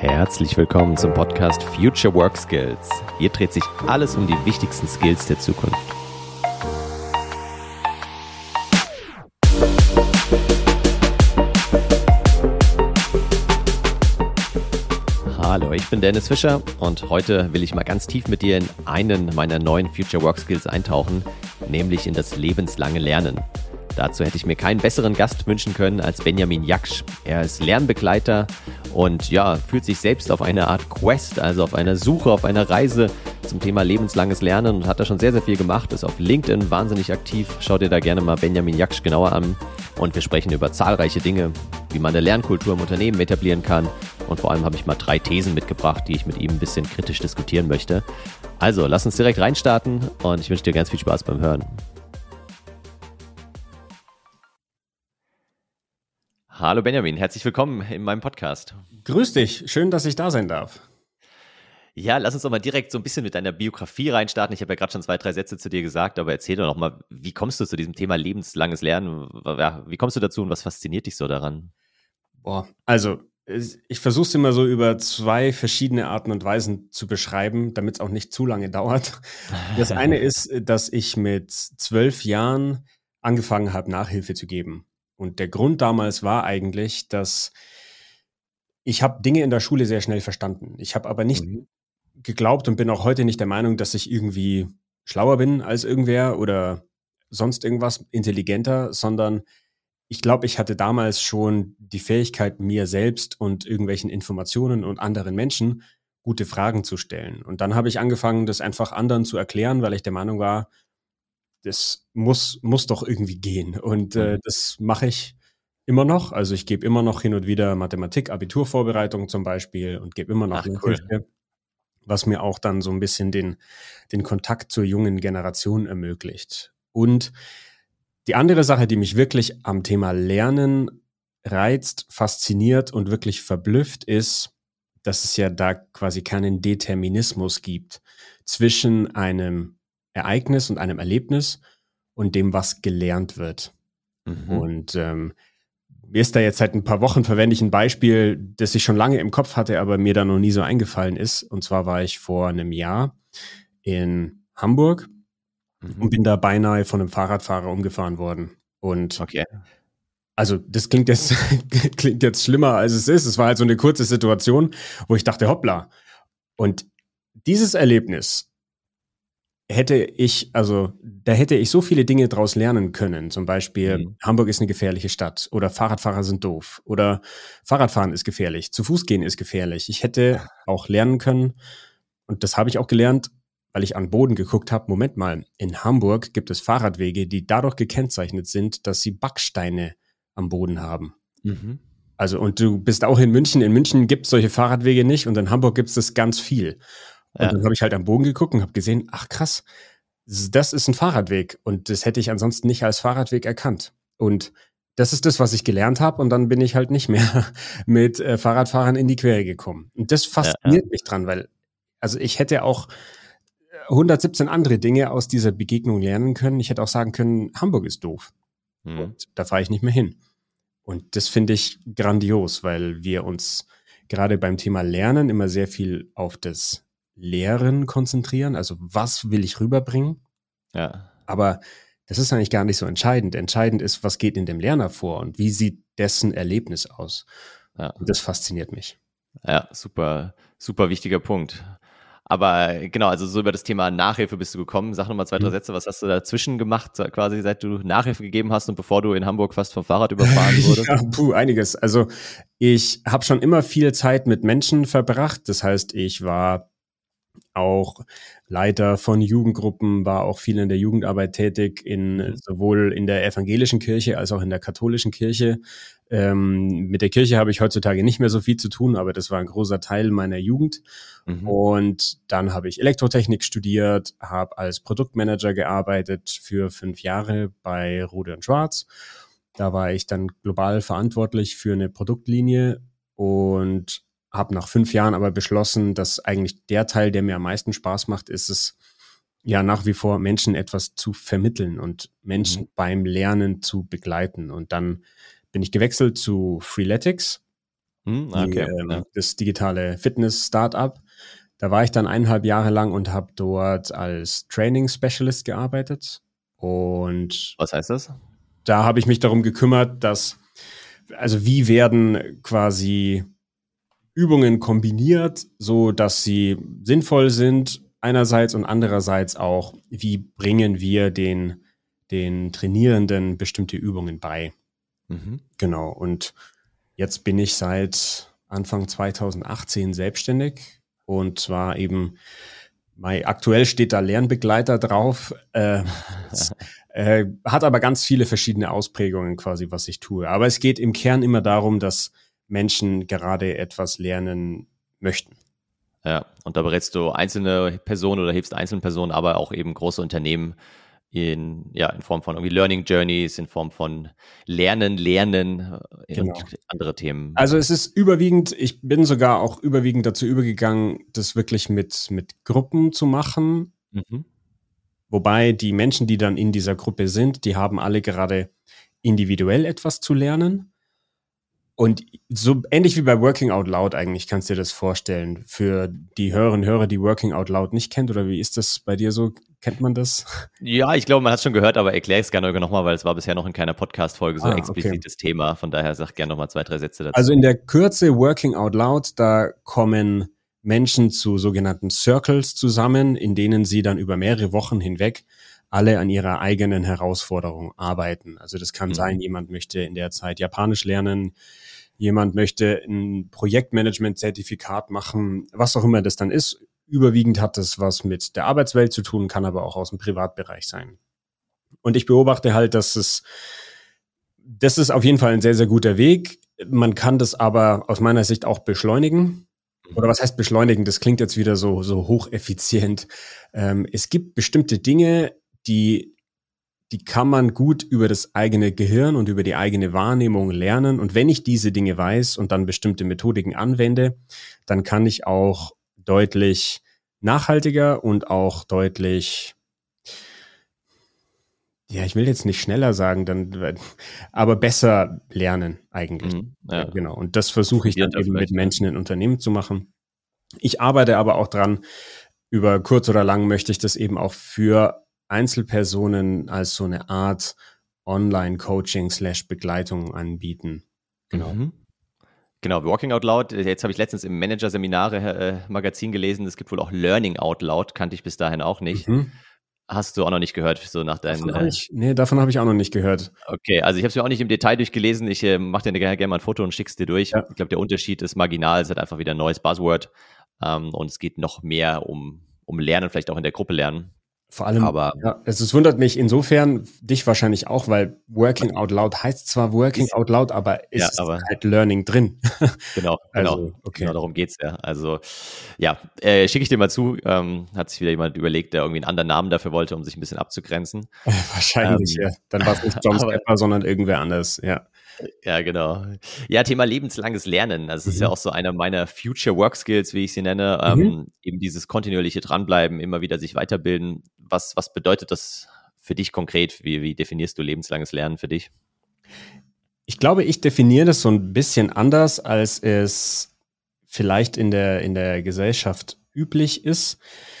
Herzlich willkommen zum Podcast Future Work Skills. Hier dreht sich alles um die wichtigsten Skills der Zukunft. Hallo, ich bin Dennis Fischer und heute will ich mal ganz tief mit dir in einen meiner neuen Future Work Skills eintauchen, nämlich in das lebenslange Lernen. Dazu hätte ich mir keinen besseren Gast wünschen können als Benjamin Jaksch. Er ist Lernbegleiter und ja, fühlt sich selbst auf eine Art Quest, also auf einer Suche, auf einer Reise zum Thema lebenslanges Lernen und hat da schon sehr, sehr viel gemacht, ist auf LinkedIn wahnsinnig aktiv. Schaut dir da gerne mal Benjamin Jaksch genauer an und wir sprechen über zahlreiche Dinge, wie man eine Lernkultur im Unternehmen etablieren kann und vor allem habe ich mal drei Thesen mitgebracht, die ich mit ihm ein bisschen kritisch diskutieren möchte. Also, lass uns direkt reinstarten und ich wünsche dir ganz viel Spaß beim Hören. Hallo Benjamin, herzlich willkommen in meinem Podcast. Grüß dich, schön, dass ich da sein darf. Ja, lass uns doch mal direkt so ein bisschen mit deiner Biografie reinstarten. Ich habe ja gerade schon zwei, drei Sätze zu dir gesagt, aber erzähl doch noch mal, wie kommst du zu diesem Thema lebenslanges Lernen? Wie kommst du dazu und was fasziniert dich so daran? Boah, also ich versuche es immer so über zwei verschiedene Arten und Weisen zu beschreiben, damit es auch nicht zu lange dauert. Das eine ist, dass ich mit zwölf Jahren angefangen habe, Nachhilfe zu geben. Und der Grund damals war eigentlich, dass ich habe Dinge in der Schule sehr schnell verstanden. Ich habe aber nicht mhm. geglaubt und bin auch heute nicht der Meinung, dass ich irgendwie schlauer bin als irgendwer oder sonst irgendwas intelligenter, sondern ich glaube, ich hatte damals schon die Fähigkeit, mir selbst und irgendwelchen Informationen und anderen Menschen gute Fragen zu stellen. Und dann habe ich angefangen, das einfach anderen zu erklären, weil ich der Meinung war, das muss, muss doch irgendwie gehen. Und äh, mhm. das mache ich immer noch. Also ich gebe immer noch hin und wieder Mathematik, Abiturvorbereitung zum Beispiel und gebe immer noch Ach, cool. Hilfe, was mir auch dann so ein bisschen den, den Kontakt zur jungen Generation ermöglicht. Und die andere Sache, die mich wirklich am Thema Lernen reizt, fasziniert und wirklich verblüfft, ist, dass es ja da quasi keinen Determinismus gibt zwischen einem Ereignis und einem Erlebnis und dem, was gelernt wird. Mhm. Und ähm, mir ist da jetzt seit ein paar Wochen verwende ich ein Beispiel, das ich schon lange im Kopf hatte, aber mir da noch nie so eingefallen ist. Und zwar war ich vor einem Jahr in Hamburg mhm. und bin da beinahe von einem Fahrradfahrer umgefahren worden. Und okay. also das klingt jetzt, klingt jetzt schlimmer, als es ist. Es war halt so eine kurze Situation, wo ich dachte, hoppla. Und dieses Erlebnis hätte ich, also da hätte ich so viele Dinge draus lernen können. Zum Beispiel, mhm. Hamburg ist eine gefährliche Stadt oder Fahrradfahrer sind doof oder Fahrradfahren ist gefährlich, zu Fuß gehen ist gefährlich. Ich hätte auch lernen können, und das habe ich auch gelernt, weil ich an Boden geguckt habe, Moment mal, in Hamburg gibt es Fahrradwege, die dadurch gekennzeichnet sind, dass sie Backsteine am Boden haben. Mhm. Also, und du bist auch in München. In München gibt es solche Fahrradwege nicht und in Hamburg gibt es das ganz viel. Und ja. dann habe ich halt am Boden geguckt und habe gesehen, ach krass, das ist ein Fahrradweg und das hätte ich ansonsten nicht als Fahrradweg erkannt. Und das ist das, was ich gelernt habe und dann bin ich halt nicht mehr mit äh, Fahrradfahrern in die Quere gekommen. Und das fasziniert ja, ja. mich dran, weil also ich hätte auch 117 andere Dinge aus dieser Begegnung lernen können. Ich hätte auch sagen können, Hamburg ist doof. Hm. Und da fahre ich nicht mehr hin. Und das finde ich grandios, weil wir uns gerade beim Thema Lernen immer sehr viel auf das Lehren konzentrieren, also was will ich rüberbringen. Ja. Aber das ist eigentlich gar nicht so entscheidend. Entscheidend ist, was geht in dem Lerner vor und wie sieht dessen Erlebnis aus. Ja. Und das fasziniert mich. Ja, super, super wichtiger Punkt. Aber genau, also so über das Thema Nachhilfe bist du gekommen. Sag nochmal zwei, drei mhm. Sätze. Was hast du dazwischen gemacht, quasi seit du Nachhilfe gegeben hast und bevor du in Hamburg fast vom Fahrrad überfahren wurdest? ja, puh, einiges. Also ich habe schon immer viel Zeit mit Menschen verbracht. Das heißt, ich war auch Leiter von Jugendgruppen, war auch viel in der Jugendarbeit tätig, in, mhm. sowohl in der evangelischen Kirche als auch in der katholischen Kirche. Ähm, mit der Kirche habe ich heutzutage nicht mehr so viel zu tun, aber das war ein großer Teil meiner Jugend. Mhm. Und dann habe ich Elektrotechnik studiert, habe als Produktmanager gearbeitet für fünf Jahre bei Rode und Schwarz. Da war ich dann global verantwortlich für eine Produktlinie und habe nach fünf Jahren aber beschlossen, dass eigentlich der Teil, der mir am meisten Spaß macht, ist es ja nach wie vor Menschen etwas zu vermitteln und Menschen mhm. beim Lernen zu begleiten. Und dann bin ich gewechselt zu Freeletics hm, okay, die, ähm, ja. das digitale Fitness-Startup. Da war ich dann eineinhalb Jahre lang und habe dort als Training Specialist gearbeitet. Und was heißt das? Da habe ich mich darum gekümmert, dass, also wie werden quasi Übungen kombiniert, so dass sie sinnvoll sind einerseits und andererseits auch, wie bringen wir den, den Trainierenden bestimmte Übungen bei. Mhm. Genau. Und jetzt bin ich seit Anfang 2018 selbstständig und zwar eben, mein, aktuell steht da Lernbegleiter drauf, äh, äh, hat aber ganz viele verschiedene Ausprägungen quasi, was ich tue. Aber es geht im Kern immer darum, dass Menschen gerade etwas lernen möchten. Ja, und da berätst du einzelne Personen oder hilfst einzelnen Personen, aber auch eben große Unternehmen in, ja, in Form von irgendwie Learning Journeys, in Form von Lernen, Lernen äh, genau. und andere Themen. Also es ist überwiegend, ich bin sogar auch überwiegend dazu übergegangen, das wirklich mit, mit Gruppen zu machen. Mhm. Wobei die Menschen, die dann in dieser Gruppe sind, die haben alle gerade individuell etwas zu lernen. Und so ähnlich wie bei Working Out Loud eigentlich kannst du dir das vorstellen. Für die Hörerinnen und Hörer, die Working Out Loud nicht kennt, oder wie ist das bei dir so? Kennt man das? Ja, ich glaube, man hat es schon gehört, aber erkläre es gerne nochmal, weil es war bisher noch in keiner Podcast-Folge so ah, explizites okay. Thema. Von daher sag gerne nochmal zwei, drei Sätze dazu. Also in der Kürze Working Out Loud, da kommen Menschen zu sogenannten Circles zusammen, in denen sie dann über mehrere Wochen hinweg alle an ihrer eigenen Herausforderung arbeiten. Also das kann mhm. sein, jemand möchte in der Zeit Japanisch lernen, jemand möchte ein Projektmanagement-Zertifikat machen, was auch immer das dann ist. Überwiegend hat das was mit der Arbeitswelt zu tun, kann aber auch aus dem Privatbereich sein. Und ich beobachte halt, dass es, das ist auf jeden Fall ein sehr, sehr guter Weg. Man kann das aber aus meiner Sicht auch beschleunigen. Oder was heißt beschleunigen? Das klingt jetzt wieder so, so hocheffizient. Ähm, es gibt bestimmte Dinge, die, die kann man gut über das eigene Gehirn und über die eigene Wahrnehmung lernen. Und wenn ich diese Dinge weiß und dann bestimmte Methodiken anwende, dann kann ich auch deutlich nachhaltiger und auch deutlich, ja, ich will jetzt nicht schneller sagen, dann, aber besser lernen eigentlich. Mhm, ja. Genau. Und das versuche ich dann eben mit Menschen in Unternehmen zu machen. Ich arbeite aber auch dran, über kurz oder lang möchte ich das eben auch für Einzelpersonen als so eine Art Online-Coaching slash Begleitung anbieten. Genau. Mhm. Genau, Walking Out Loud. Jetzt habe ich letztens im Manager-Seminare-Magazin äh, gelesen, es gibt wohl auch Learning Out Loud, kannte ich bis dahin auch nicht. Mhm. Hast du auch noch nicht gehört, so nach deinen. Davon äh, nee, davon habe ich auch noch nicht gehört. Okay, also ich habe es mir auch nicht im Detail durchgelesen. Ich äh, mache dir gerne, gerne mal ein Foto und schick's dir durch. Ja. Ich glaube, der Unterschied ist marginal. Es hat einfach wieder ein neues Buzzword. Ähm, und es geht noch mehr um, um Lernen, vielleicht auch in der Gruppe lernen. Vor allem, aber ja, es, es wundert mich insofern, dich wahrscheinlich auch, weil Working Out Loud heißt zwar Working ist, Out Loud, aber ist ja, aber halt Learning drin. Genau, genau, also, okay. genau darum geht's ja. Also ja, äh, schicke ich dir mal zu, ähm, hat sich wieder jemand überlegt, der irgendwie einen anderen Namen dafür wollte, um sich ein bisschen abzugrenzen. Wahrscheinlich, ähm, ja. Dann war es nicht John Stepper, sondern irgendwer anders, ja. Ja, genau. Ja, Thema lebenslanges Lernen. Das mhm. ist ja mhm. auch so einer meiner Future Work Skills, wie ich sie nenne. Mhm. Ähm, eben dieses kontinuierliche Dranbleiben, immer wieder sich weiterbilden. Was, was bedeutet das für dich konkret? Wie, wie definierst du lebenslanges Lernen für dich? Ich glaube, ich definiere das so ein bisschen anders, als es vielleicht in der, in der Gesellschaft üblich ist.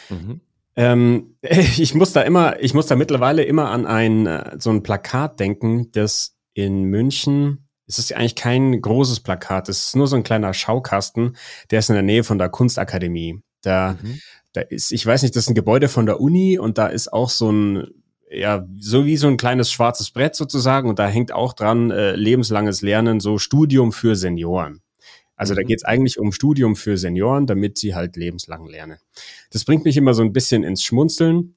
Mhm. Ähm, ich muss da immer, ich muss da mittlerweile immer an ein, äh, so ein Plakat denken, das in München. Es ist eigentlich kein großes Plakat, es ist nur so ein kleiner Schaukasten, der ist in der Nähe von der Kunstakademie. Da, mhm. da ist, ich weiß nicht, das ist ein Gebäude von der Uni und da ist auch so ein, ja, so wie so ein kleines schwarzes Brett sozusagen und da hängt auch dran äh, lebenslanges Lernen, so Studium für Senioren. Also mhm. da geht es eigentlich um Studium für Senioren, damit sie halt lebenslang lernen. Das bringt mich immer so ein bisschen ins Schmunzeln.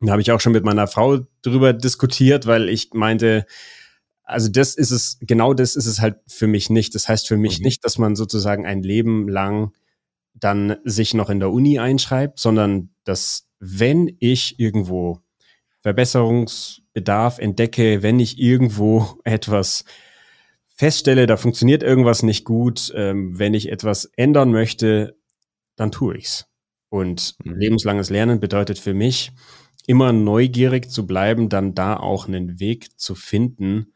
Da habe ich auch schon mit meiner Frau drüber diskutiert, weil ich meinte, also das ist es, genau das ist es halt für mich nicht. Das heißt für mich mhm. nicht, dass man sozusagen ein Leben lang dann sich noch in der Uni einschreibt, sondern dass wenn ich irgendwo Verbesserungsbedarf entdecke, wenn ich irgendwo etwas feststelle, da funktioniert irgendwas nicht gut, ähm, wenn ich etwas ändern möchte, dann tue ich's. Und mhm. lebenslanges Lernen bedeutet für mich, immer neugierig zu bleiben, dann da auch einen Weg zu finden,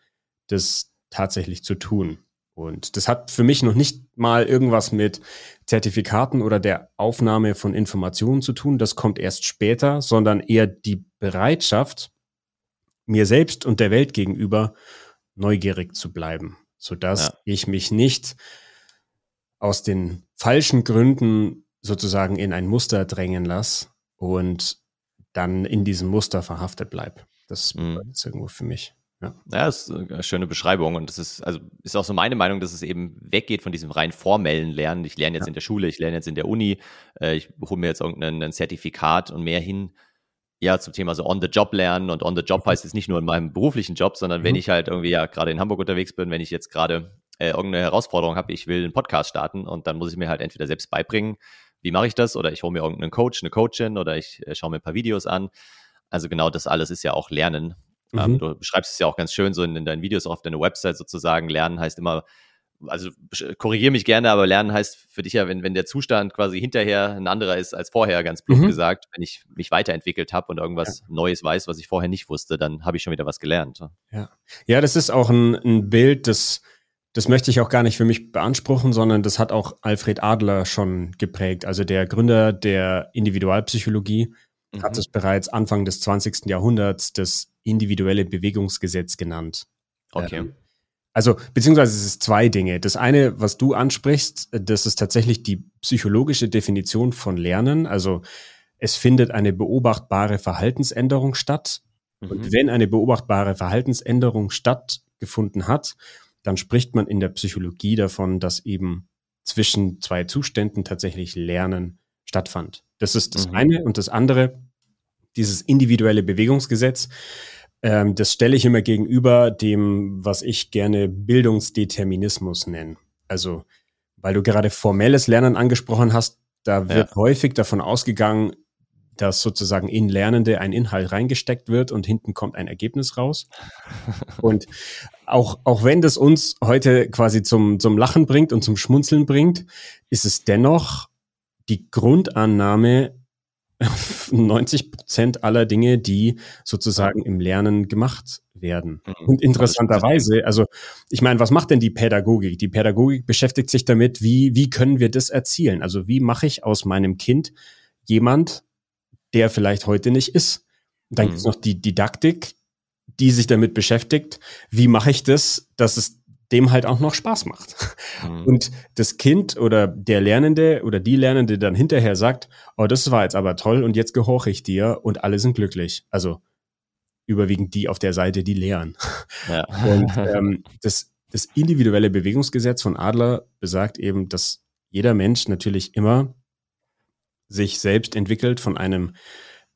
das tatsächlich zu tun. Und das hat für mich noch nicht mal irgendwas mit Zertifikaten oder der Aufnahme von Informationen zu tun. Das kommt erst später, sondern eher die Bereitschaft, mir selbst und der Welt gegenüber neugierig zu bleiben, sodass ja. ich mich nicht aus den falschen Gründen sozusagen in ein Muster drängen lasse und dann in diesem Muster verhaftet bleibe. Das mhm. ist irgendwo für mich. Ja. ja, das ist eine schöne Beschreibung und das ist, also ist auch so meine Meinung, dass es eben weggeht von diesem rein formellen Lernen. Ich lerne jetzt ja. in der Schule, ich lerne jetzt in der Uni, äh, ich hole mir jetzt irgendein Zertifikat und mehr hin, ja, zum Thema so on-the-job lernen und on-the-job mhm. heißt es nicht nur in meinem beruflichen Job, sondern mhm. wenn ich halt irgendwie ja gerade in Hamburg unterwegs bin, wenn ich jetzt gerade äh, irgendeine Herausforderung habe, ich will einen Podcast starten und dann muss ich mir halt entweder selbst beibringen, wie mache ich das oder ich hole mir irgendeinen Coach, eine Coachin oder ich äh, schaue mir ein paar Videos an. Also genau das alles ist ja auch Lernen ähm, mhm. du beschreibst es ja auch ganz schön so in, in deinen Videos auf deiner Website sozusagen. Lernen heißt immer, also korrigiere mich gerne, aber Lernen heißt für dich ja, wenn, wenn der Zustand quasi hinterher ein anderer ist als vorher, ganz plump mhm. gesagt, wenn ich mich weiterentwickelt habe und irgendwas ja. Neues weiß, was ich vorher nicht wusste, dann habe ich schon wieder was gelernt. Ja, ja das ist auch ein, ein Bild, das, das möchte ich auch gar nicht für mich beanspruchen, sondern das hat auch Alfred Adler schon geprägt, also der Gründer der Individualpsychologie mhm. hat es bereits Anfang des 20. Jahrhunderts das individuelle Bewegungsgesetz genannt. Okay. Ähm, also, beziehungsweise es ist zwei Dinge. Das eine, was du ansprichst, das ist tatsächlich die psychologische Definition von Lernen. Also, es findet eine beobachtbare Verhaltensänderung statt. Mhm. Und wenn eine beobachtbare Verhaltensänderung stattgefunden hat, dann spricht man in der Psychologie davon, dass eben zwischen zwei Zuständen tatsächlich Lernen stattfand. Das ist das mhm. eine. Und das andere, dieses individuelle Bewegungsgesetz, ähm, das stelle ich immer gegenüber dem, was ich gerne Bildungsdeterminismus nenne. Also, weil du gerade formelles Lernen angesprochen hast, da wird ja. häufig davon ausgegangen, dass sozusagen in Lernende ein Inhalt reingesteckt wird und hinten kommt ein Ergebnis raus. und auch, auch wenn das uns heute quasi zum, zum Lachen bringt und zum Schmunzeln bringt, ist es dennoch die Grundannahme, 90 Prozent aller Dinge, die sozusagen im Lernen gemacht werden. Mhm. Und interessanterweise, also ich meine, was macht denn die Pädagogik? Die Pädagogik beschäftigt sich damit, wie, wie können wir das erzielen? Also wie mache ich aus meinem Kind jemand, der vielleicht heute nicht ist? Dann mhm. gibt es noch die Didaktik, die sich damit beschäftigt, wie mache ich das, dass es dem halt auch noch Spaß macht. Mhm. Und das Kind oder der Lernende oder die Lernende dann hinterher sagt, oh, das war jetzt aber toll und jetzt gehorche ich dir und alle sind glücklich. Also überwiegend die auf der Seite, die lehren. Ja. Und ähm, das, das individuelle Bewegungsgesetz von Adler besagt eben, dass jeder Mensch natürlich immer sich selbst entwickelt von einem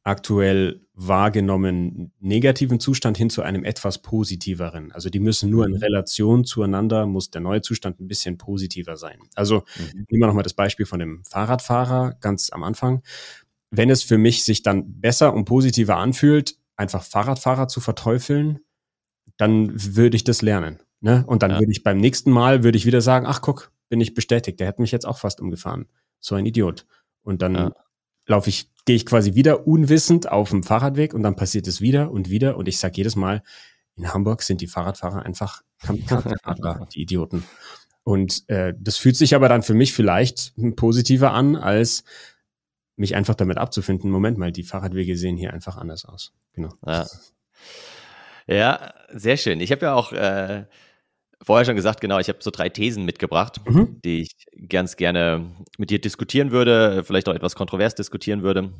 aktuell wahrgenommen negativen Zustand hin zu einem etwas positiveren. Also die müssen nur in mhm. Relation zueinander, muss der neue Zustand ein bisschen positiver sein. Also mhm. nehmen wir nochmal das Beispiel von dem Fahrradfahrer ganz am Anfang. Wenn es für mich sich dann besser und positiver anfühlt, einfach Fahrradfahrer zu verteufeln, dann würde ich das lernen. Ne? Und dann ja. würde ich beim nächsten Mal, würde ich wieder sagen, ach guck, bin ich bestätigt, der hat mich jetzt auch fast umgefahren. So ein Idiot. Und dann ja. Laufe ich gehe ich quasi wieder unwissend auf dem Fahrradweg und dann passiert es wieder und wieder und ich sage jedes Mal, in Hamburg sind die Fahrradfahrer einfach Kamikaze, die Idioten. Und äh, das fühlt sich aber dann für mich vielleicht positiver an, als mich einfach damit abzufinden. Moment mal, die Fahrradwege sehen hier einfach anders aus. Genau. Ja, ja sehr schön. Ich habe ja auch äh, vorher schon gesagt, genau, ich habe so drei Thesen mitgebracht, mhm. die ich ganz gerne mit dir diskutieren würde, vielleicht auch etwas kontrovers diskutieren würde.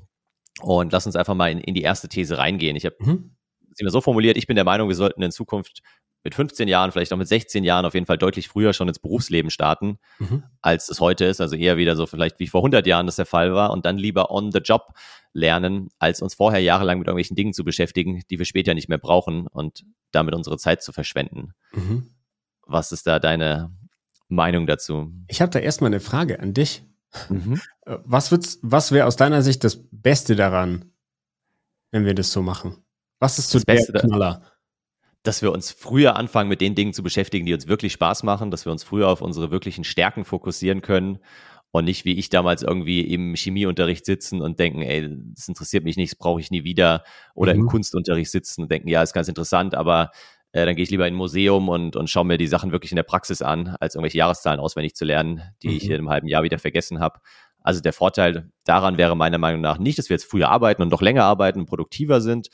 Und lass uns einfach mal in, in die erste These reingehen. Ich habe mhm. sie mir so formuliert, ich bin der Meinung, wir sollten in Zukunft mit 15 Jahren, vielleicht auch mit 16 Jahren auf jeden Fall deutlich früher schon ins Berufsleben starten, mhm. als es heute ist. Also eher wieder so vielleicht wie vor 100 Jahren das der Fall war und dann lieber on the job lernen, als uns vorher jahrelang mit irgendwelchen Dingen zu beschäftigen, die wir später nicht mehr brauchen und damit unsere Zeit zu verschwenden. Mhm. Was ist da deine Meinung dazu? Ich habe da erstmal eine Frage an dich. Mhm. Äh, was, was wäre aus deiner Sicht das Beste daran, wenn wir das so machen? Was ist das der Beste Knaller? dass wir uns früher anfangen, mit den Dingen zu beschäftigen, die uns wirklich Spaß machen, dass wir uns früher auf unsere wirklichen Stärken fokussieren können und nicht wie ich damals irgendwie im Chemieunterricht sitzen und denken, ey, das interessiert mich nicht, das brauche ich nie wieder oder mhm. im Kunstunterricht sitzen und denken, ja, ist ganz interessant, aber äh, dann gehe ich lieber in ein Museum und, und schaue mir die Sachen wirklich in der Praxis an, als irgendwelche Jahreszahlen auswendig zu lernen, die mhm. ich in einem halben Jahr wieder vergessen habe. Also der Vorteil daran wäre meiner Meinung nach nicht, dass wir jetzt früher arbeiten und noch länger arbeiten und produktiver sind,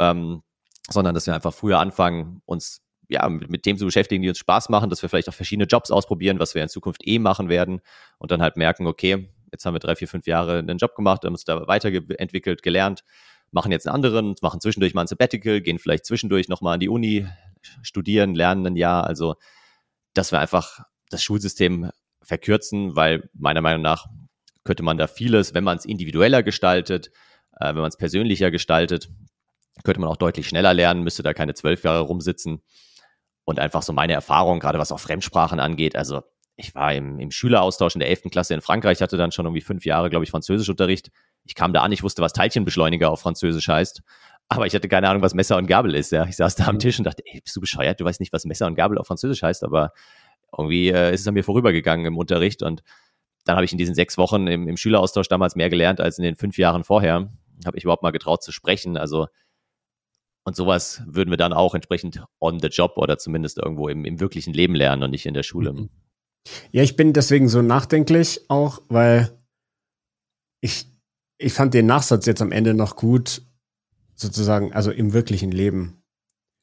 ähm, sondern dass wir einfach früher anfangen, uns ja, mit, mit Themen zu beschäftigen, die uns Spaß machen, dass wir vielleicht auch verschiedene Jobs ausprobieren, was wir in Zukunft eh machen werden und dann halt merken, okay, jetzt haben wir drei, vier, fünf Jahre einen Job gemacht, haben uns da weiterentwickelt, gelernt, machen jetzt einen anderen, machen zwischendurch mal ein Sabbatical, gehen vielleicht zwischendurch nochmal an die Uni, studieren, lernen ein Jahr. Also, dass wir einfach das Schulsystem verkürzen, weil meiner Meinung nach könnte man da vieles, wenn man es individueller gestaltet, äh, wenn man es persönlicher gestaltet, könnte man auch deutlich schneller lernen, müsste da keine zwölf Jahre rumsitzen. Und einfach so meine Erfahrung, gerade was auch Fremdsprachen angeht, also ich war im, im Schüleraustausch in der 11. Klasse in Frankreich, hatte dann schon irgendwie fünf Jahre, glaube ich, Französischunterricht. Ich kam da an, ich wusste, was Teilchenbeschleuniger auf Französisch heißt. Aber ich hatte keine Ahnung, was Messer und Gabel ist. Ja. Ich saß da am mhm. Tisch und dachte, ey, bist du bescheuert? Du weißt nicht, was Messer und Gabel auf Französisch heißt, aber irgendwie äh, ist es an mir vorübergegangen im Unterricht. Und dann habe ich in diesen sechs Wochen im, im Schüleraustausch damals mehr gelernt als in den fünf Jahren vorher. Habe ich überhaupt mal getraut zu sprechen. Also und sowas würden wir dann auch entsprechend on the job oder zumindest irgendwo im, im wirklichen Leben lernen und nicht in der Schule. Mhm. Ja, ich bin deswegen so nachdenklich auch, weil ich, ich fand den Nachsatz jetzt am Ende noch gut, sozusagen, also im wirklichen Leben.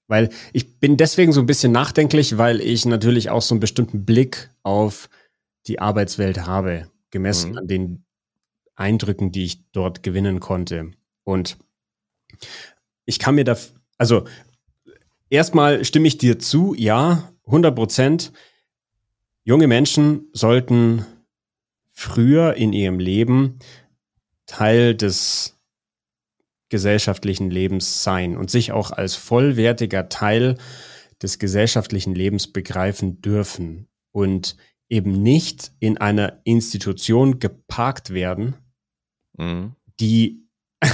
Weil ich bin deswegen so ein bisschen nachdenklich, weil ich natürlich auch so einen bestimmten Blick auf die Arbeitswelt habe, gemessen mhm. an den Eindrücken, die ich dort gewinnen konnte. Und ich kann mir da, also erstmal stimme ich dir zu, ja, 100 Prozent. Junge Menschen sollten früher in ihrem Leben Teil des gesellschaftlichen Lebens sein und sich auch als vollwertiger Teil des gesellschaftlichen Lebens begreifen dürfen und eben nicht in einer Institution geparkt werden, mhm. die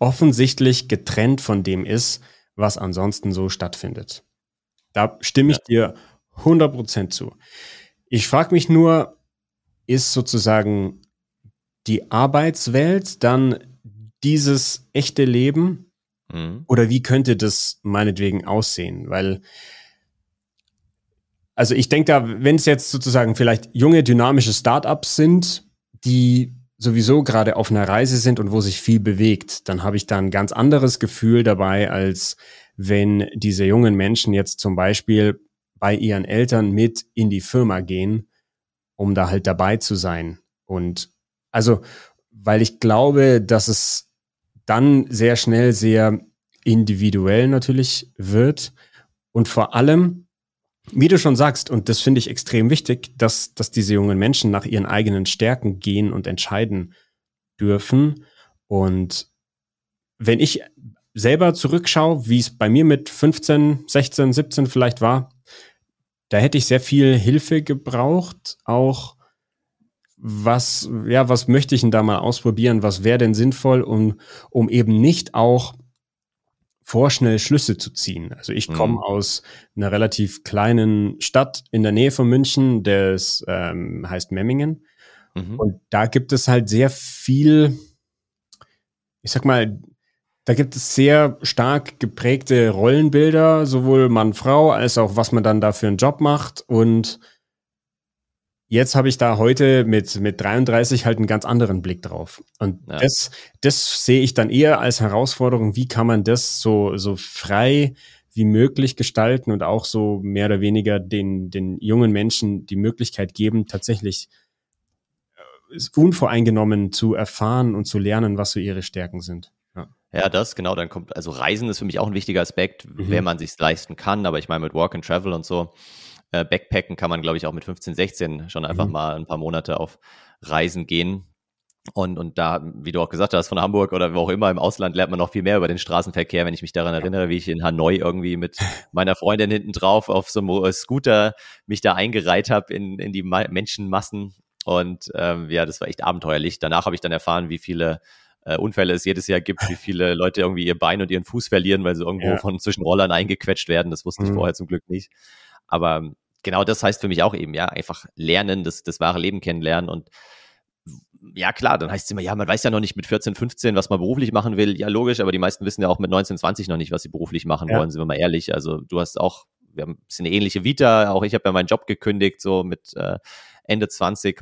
offensichtlich getrennt von dem ist, was ansonsten so stattfindet. Da stimme ich dir 100% zu. Ich frage mich nur, ist sozusagen die Arbeitswelt dann dieses echte Leben? Mhm. Oder wie könnte das meinetwegen aussehen? Weil, also ich denke da, wenn es jetzt sozusagen vielleicht junge, dynamische Startups sind, die sowieso gerade auf einer Reise sind und wo sich viel bewegt, dann habe ich da ein ganz anderes Gefühl dabei, als wenn diese jungen Menschen jetzt zum Beispiel bei ihren Eltern mit in die Firma gehen, um da halt dabei zu sein. Und also, weil ich glaube, dass es dann sehr schnell sehr individuell natürlich wird und vor allem, wie du schon sagst, und das finde ich extrem wichtig, dass, dass diese jungen Menschen nach ihren eigenen Stärken gehen und entscheiden dürfen. Und wenn ich selber zurückschaue, wie es bei mir mit 15, 16, 17 vielleicht war, da hätte ich sehr viel Hilfe gebraucht, auch was, ja, was möchte ich denn da mal ausprobieren? Was wäre denn sinnvoll, um, um eben nicht auch vorschnell Schlüsse zu ziehen. Also ich komme mhm. aus einer relativ kleinen Stadt in der Nähe von München, das ähm, heißt Memmingen. Mhm. Und da gibt es halt sehr viel, ich sag mal, da gibt es sehr stark geprägte Rollenbilder, sowohl Mann, Frau, als auch was man dann da für einen Job macht. Und jetzt habe ich da heute mit, mit 33 halt einen ganz anderen Blick drauf. Und ja. das, das sehe ich dann eher als Herausforderung, wie kann man das so, so frei wie möglich gestalten und auch so mehr oder weniger den, den jungen Menschen die Möglichkeit geben, tatsächlich äh, unvoreingenommen zu erfahren und zu lernen, was so ihre Stärken sind. Ja, das, genau, dann kommt, also Reisen ist für mich auch ein wichtiger Aspekt, mhm. wenn man sich leisten kann, aber ich meine mit Work and Travel und so, äh, Backpacken kann man, glaube ich, auch mit 15, 16 schon einfach mhm. mal ein paar Monate auf Reisen gehen. Und, und da, wie du auch gesagt hast, von Hamburg oder wo auch immer im Ausland lernt man noch viel mehr über den Straßenverkehr, wenn ich mich daran erinnere, wie ich in Hanoi irgendwie mit meiner Freundin hinten drauf auf so einem Scooter mich da eingereiht habe in, in die Menschenmassen. Und ähm, ja, das war echt abenteuerlich. Danach habe ich dann erfahren, wie viele äh, Unfälle es jedes Jahr gibt, wie viele Leute irgendwie ihr Bein und ihren Fuß verlieren, weil sie irgendwo ja. von zwischen Rollern eingequetscht werden. Das wusste ich mhm. vorher zum Glück nicht. Aber genau das heißt für mich auch eben, ja, einfach lernen, das, das wahre Leben kennenlernen und ja klar, dann heißt es immer, ja, man weiß ja noch nicht mit 14, 15, was man beruflich machen will. Ja, logisch, aber die meisten wissen ja auch mit 19, 20 noch nicht, was sie beruflich machen ja. wollen, sind wir mal ehrlich. Also du hast auch, wir haben ein bisschen eine ähnliche Vita, auch ich habe ja meinen Job gekündigt, so mit äh, Ende 20.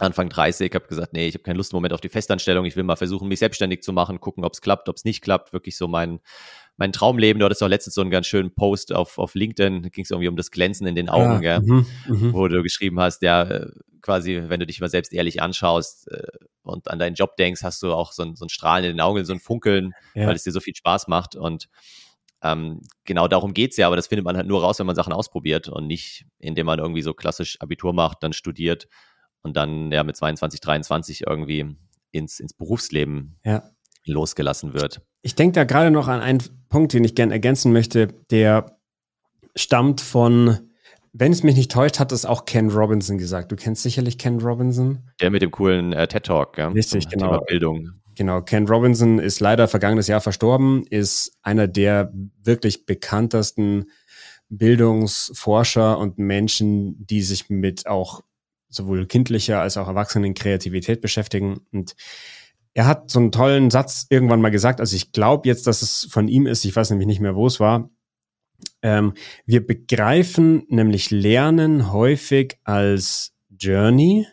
Anfang 30, habe gesagt, nee, ich habe keine Lust im Moment auf die Festanstellung, ich will mal versuchen, mich selbstständig zu machen, gucken, ob es klappt, ob es nicht klappt, wirklich so mein, mein Traumleben. Du hattest auch letztens so einen ganz schönen Post auf, auf LinkedIn, da ging es irgendwie um das Glänzen in den Augen, ja, mh, mh. wo du geschrieben hast, ja, äh, quasi, wenn du dich mal selbst ehrlich anschaust äh, und an deinen Job denkst, hast du auch so ein, so ein Strahlen in den Augen, so ein Funkeln, ja. weil es dir so viel Spaß macht. Und ähm, genau darum geht's ja, aber das findet man halt nur raus, wenn man Sachen ausprobiert und nicht, indem man irgendwie so klassisch Abitur macht, dann studiert und dann ja mit 22, 23 irgendwie ins, ins Berufsleben ja. losgelassen wird. Ich denke da gerade noch an einen Punkt, den ich gerne ergänzen möchte, der stammt von, wenn es mich nicht täuscht, hat es auch Ken Robinson gesagt. Du kennst sicherlich Ken Robinson. Der mit dem coolen äh, TED Talk, ja. Richtig, genau. Thema Bildung. Genau, Ken Robinson ist leider vergangenes Jahr verstorben, ist einer der wirklich bekanntesten Bildungsforscher und Menschen, die sich mit auch sowohl kindlicher als auch erwachsenen Kreativität beschäftigen. Und er hat so einen tollen Satz irgendwann mal gesagt, also ich glaube jetzt, dass es von ihm ist, ich weiß nämlich nicht mehr, wo es war. Ähm, wir begreifen nämlich Lernen häufig als Journey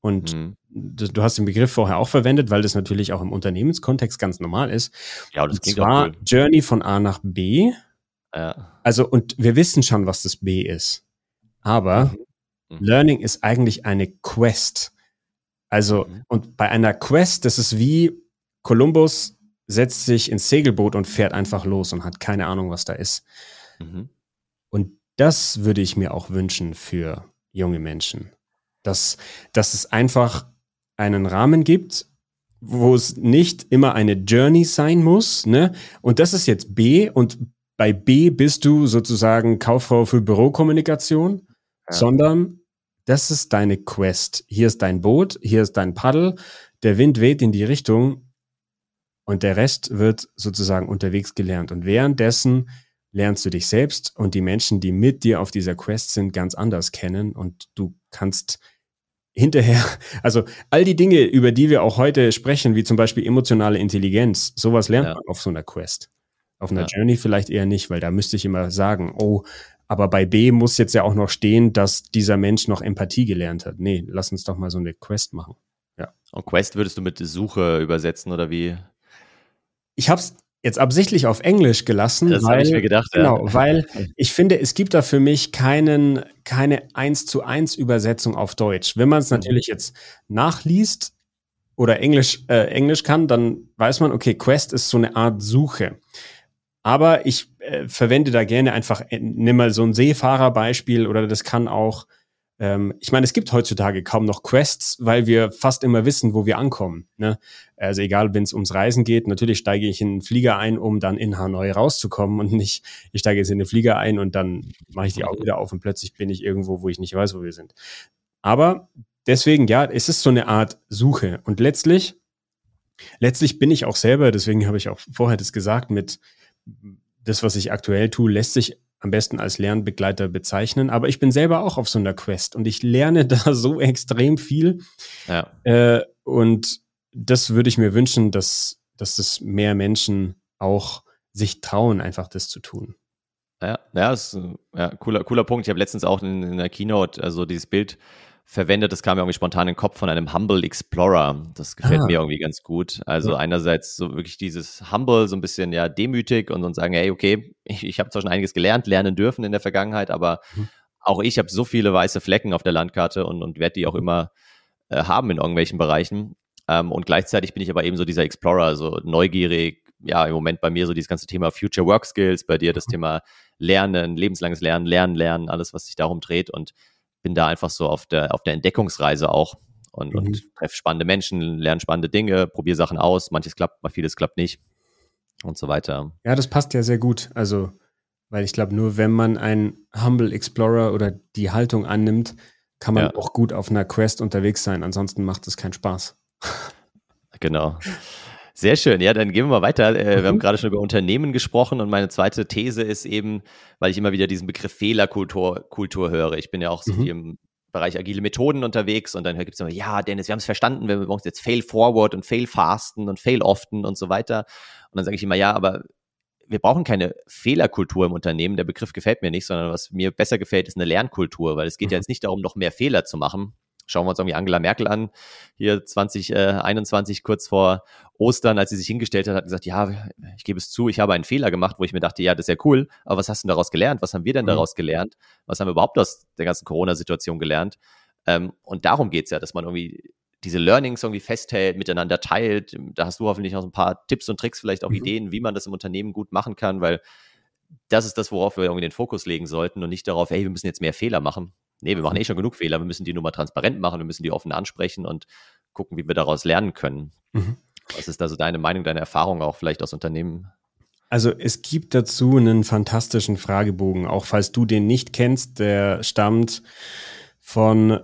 und mhm. du, du, hast den Begriff vorher auch verwendet, weil das natürlich auch im Unternehmenskontext ganz normal ist. Ja, das und klingt zwar cool. Journey von A nach B. Ja. Also, und wir wissen schon, was das B ist. Aber mhm. Mhm. Learning ist eigentlich eine Quest. Also, mhm. und bei einer Quest, das ist wie Kolumbus setzt sich ins Segelboot und fährt einfach los und hat keine Ahnung, was da ist. Mhm. Und das würde ich mir auch wünschen für junge Menschen. Dass, dass es einfach einen Rahmen gibt, wo es nicht immer eine Journey sein muss. Ne? Und das ist jetzt B und bei B bist du sozusagen Kauffrau für Bürokommunikation, ja. sondern das ist deine Quest. Hier ist dein Boot, hier ist dein Paddel, der Wind weht in die Richtung und der Rest wird sozusagen unterwegs gelernt. Und währenddessen lernst du dich selbst und die Menschen, die mit dir auf dieser Quest sind, ganz anders kennen und du kannst hinterher, also all die Dinge, über die wir auch heute sprechen, wie zum Beispiel emotionale Intelligenz, sowas lernt ja. man auf so einer Quest. Auf einer ja. Journey vielleicht eher nicht, weil da müsste ich immer sagen, oh, aber bei B muss jetzt ja auch noch stehen, dass dieser Mensch noch Empathie gelernt hat. Nee, lass uns doch mal so eine Quest machen. Ja. Und Quest würdest du mit Suche übersetzen oder wie? Ich habe es jetzt absichtlich auf Englisch gelassen. Das habe ich mir gedacht. Genau, ja. weil ich finde, es gibt da für mich keinen, keine eins zu eins Übersetzung auf Deutsch. Wenn man es mhm. natürlich jetzt nachliest oder Englisch, äh, Englisch kann, dann weiß man, okay, Quest ist so eine Art Suche. Aber ich äh, verwende da gerne einfach, äh, nimm mal so ein Seefahrerbeispiel oder das kann auch, ähm, ich meine, es gibt heutzutage kaum noch Quests, weil wir fast immer wissen, wo wir ankommen. Ne? Also egal, wenn es ums Reisen geht, natürlich steige ich in einen Flieger ein, um dann in Hanoi rauszukommen und nicht, ich steige jetzt in den Flieger ein und dann mache ich die Augen wieder auf und plötzlich bin ich irgendwo, wo ich nicht weiß, wo wir sind. Aber deswegen, ja, es ist so eine Art Suche und letztlich, letztlich bin ich auch selber, deswegen habe ich auch vorher das gesagt, mit das, was ich aktuell tue, lässt sich am besten als Lernbegleiter bezeichnen. Aber ich bin selber auch auf so einer Quest und ich lerne da so extrem viel. Ja. Äh, und das würde ich mir wünschen, dass, dass das mehr Menschen auch sich trauen, einfach das zu tun. Ja, ja, ist ein ja, cooler, cooler Punkt. Ich habe letztens auch in, in der Keynote also dieses Bild verwendet. Das kam mir irgendwie spontan in den Kopf von einem Humble Explorer. Das gefällt ah. mir irgendwie ganz gut. Also ja. einerseits so wirklich dieses Humble, so ein bisschen ja demütig und, und sagen, hey, okay, ich, ich habe zwar schon einiges gelernt, lernen dürfen in der Vergangenheit, aber mhm. auch ich habe so viele weiße Flecken auf der Landkarte und, und werde die auch immer äh, haben in irgendwelchen Bereichen. Ähm, und gleichzeitig bin ich aber eben so dieser Explorer, so neugierig, ja, im Moment bei mir so dieses ganze Thema Future Work Skills, bei dir das mhm. Thema Lernen, lebenslanges Lernen, Lernen, Lernen, alles, was sich darum dreht. Und bin da einfach so auf der, auf der Entdeckungsreise auch und, mhm. und treffe spannende Menschen, lerne spannende Dinge, probiere Sachen aus. Manches klappt, mal vieles klappt nicht und so weiter. Ja, das passt ja sehr gut. Also, weil ich glaube, nur wenn man ein Humble Explorer oder die Haltung annimmt, kann man ja. auch gut auf einer Quest unterwegs sein. Ansonsten macht es keinen Spaß. Genau. Sehr schön. Ja, dann gehen wir mal weiter. Äh, mhm. Wir haben mhm. gerade schon über Unternehmen gesprochen und meine zweite These ist eben, weil ich immer wieder diesen Begriff Fehlerkultur Kultur höre. Ich bin ja auch so mhm. viel im Bereich agile Methoden unterwegs und dann gibt es immer, ja, Dennis, wir haben es verstanden, wir brauchen jetzt Fail Forward und Fail Fasten und Fail Often und so weiter. Und dann sage ich immer, ja, aber wir brauchen keine Fehlerkultur im Unternehmen. Der Begriff gefällt mir nicht, sondern was mir besser gefällt, ist eine Lernkultur, weil es geht mhm. ja jetzt nicht darum, noch mehr Fehler zu machen. Schauen wir uns irgendwie Angela Merkel an, hier 2021, äh, kurz vor Ostern, als sie sich hingestellt hat, hat gesagt, ja, ich gebe es zu, ich habe einen Fehler gemacht, wo ich mir dachte, ja, das ist ja cool, aber was hast du daraus gelernt? Was haben wir denn mhm. daraus gelernt? Was haben wir überhaupt aus der ganzen Corona-Situation gelernt? Ähm, und darum geht's ja, dass man irgendwie diese Learnings irgendwie festhält, miteinander teilt. Da hast du hoffentlich noch ein paar Tipps und Tricks, vielleicht auch mhm. Ideen, wie man das im Unternehmen gut machen kann, weil das ist das, worauf wir irgendwie den Fokus legen sollten und nicht darauf, hey, wir müssen jetzt mehr Fehler machen. Nee, wir machen eh schon genug Fehler, wir müssen die nur mal transparent machen, wir müssen die offen ansprechen und gucken, wie wir daraus lernen können. Mhm. Was ist da so deine Meinung, deine Erfahrung auch vielleicht aus Unternehmen? Also es gibt dazu einen fantastischen Fragebogen, auch falls du den nicht kennst, der stammt von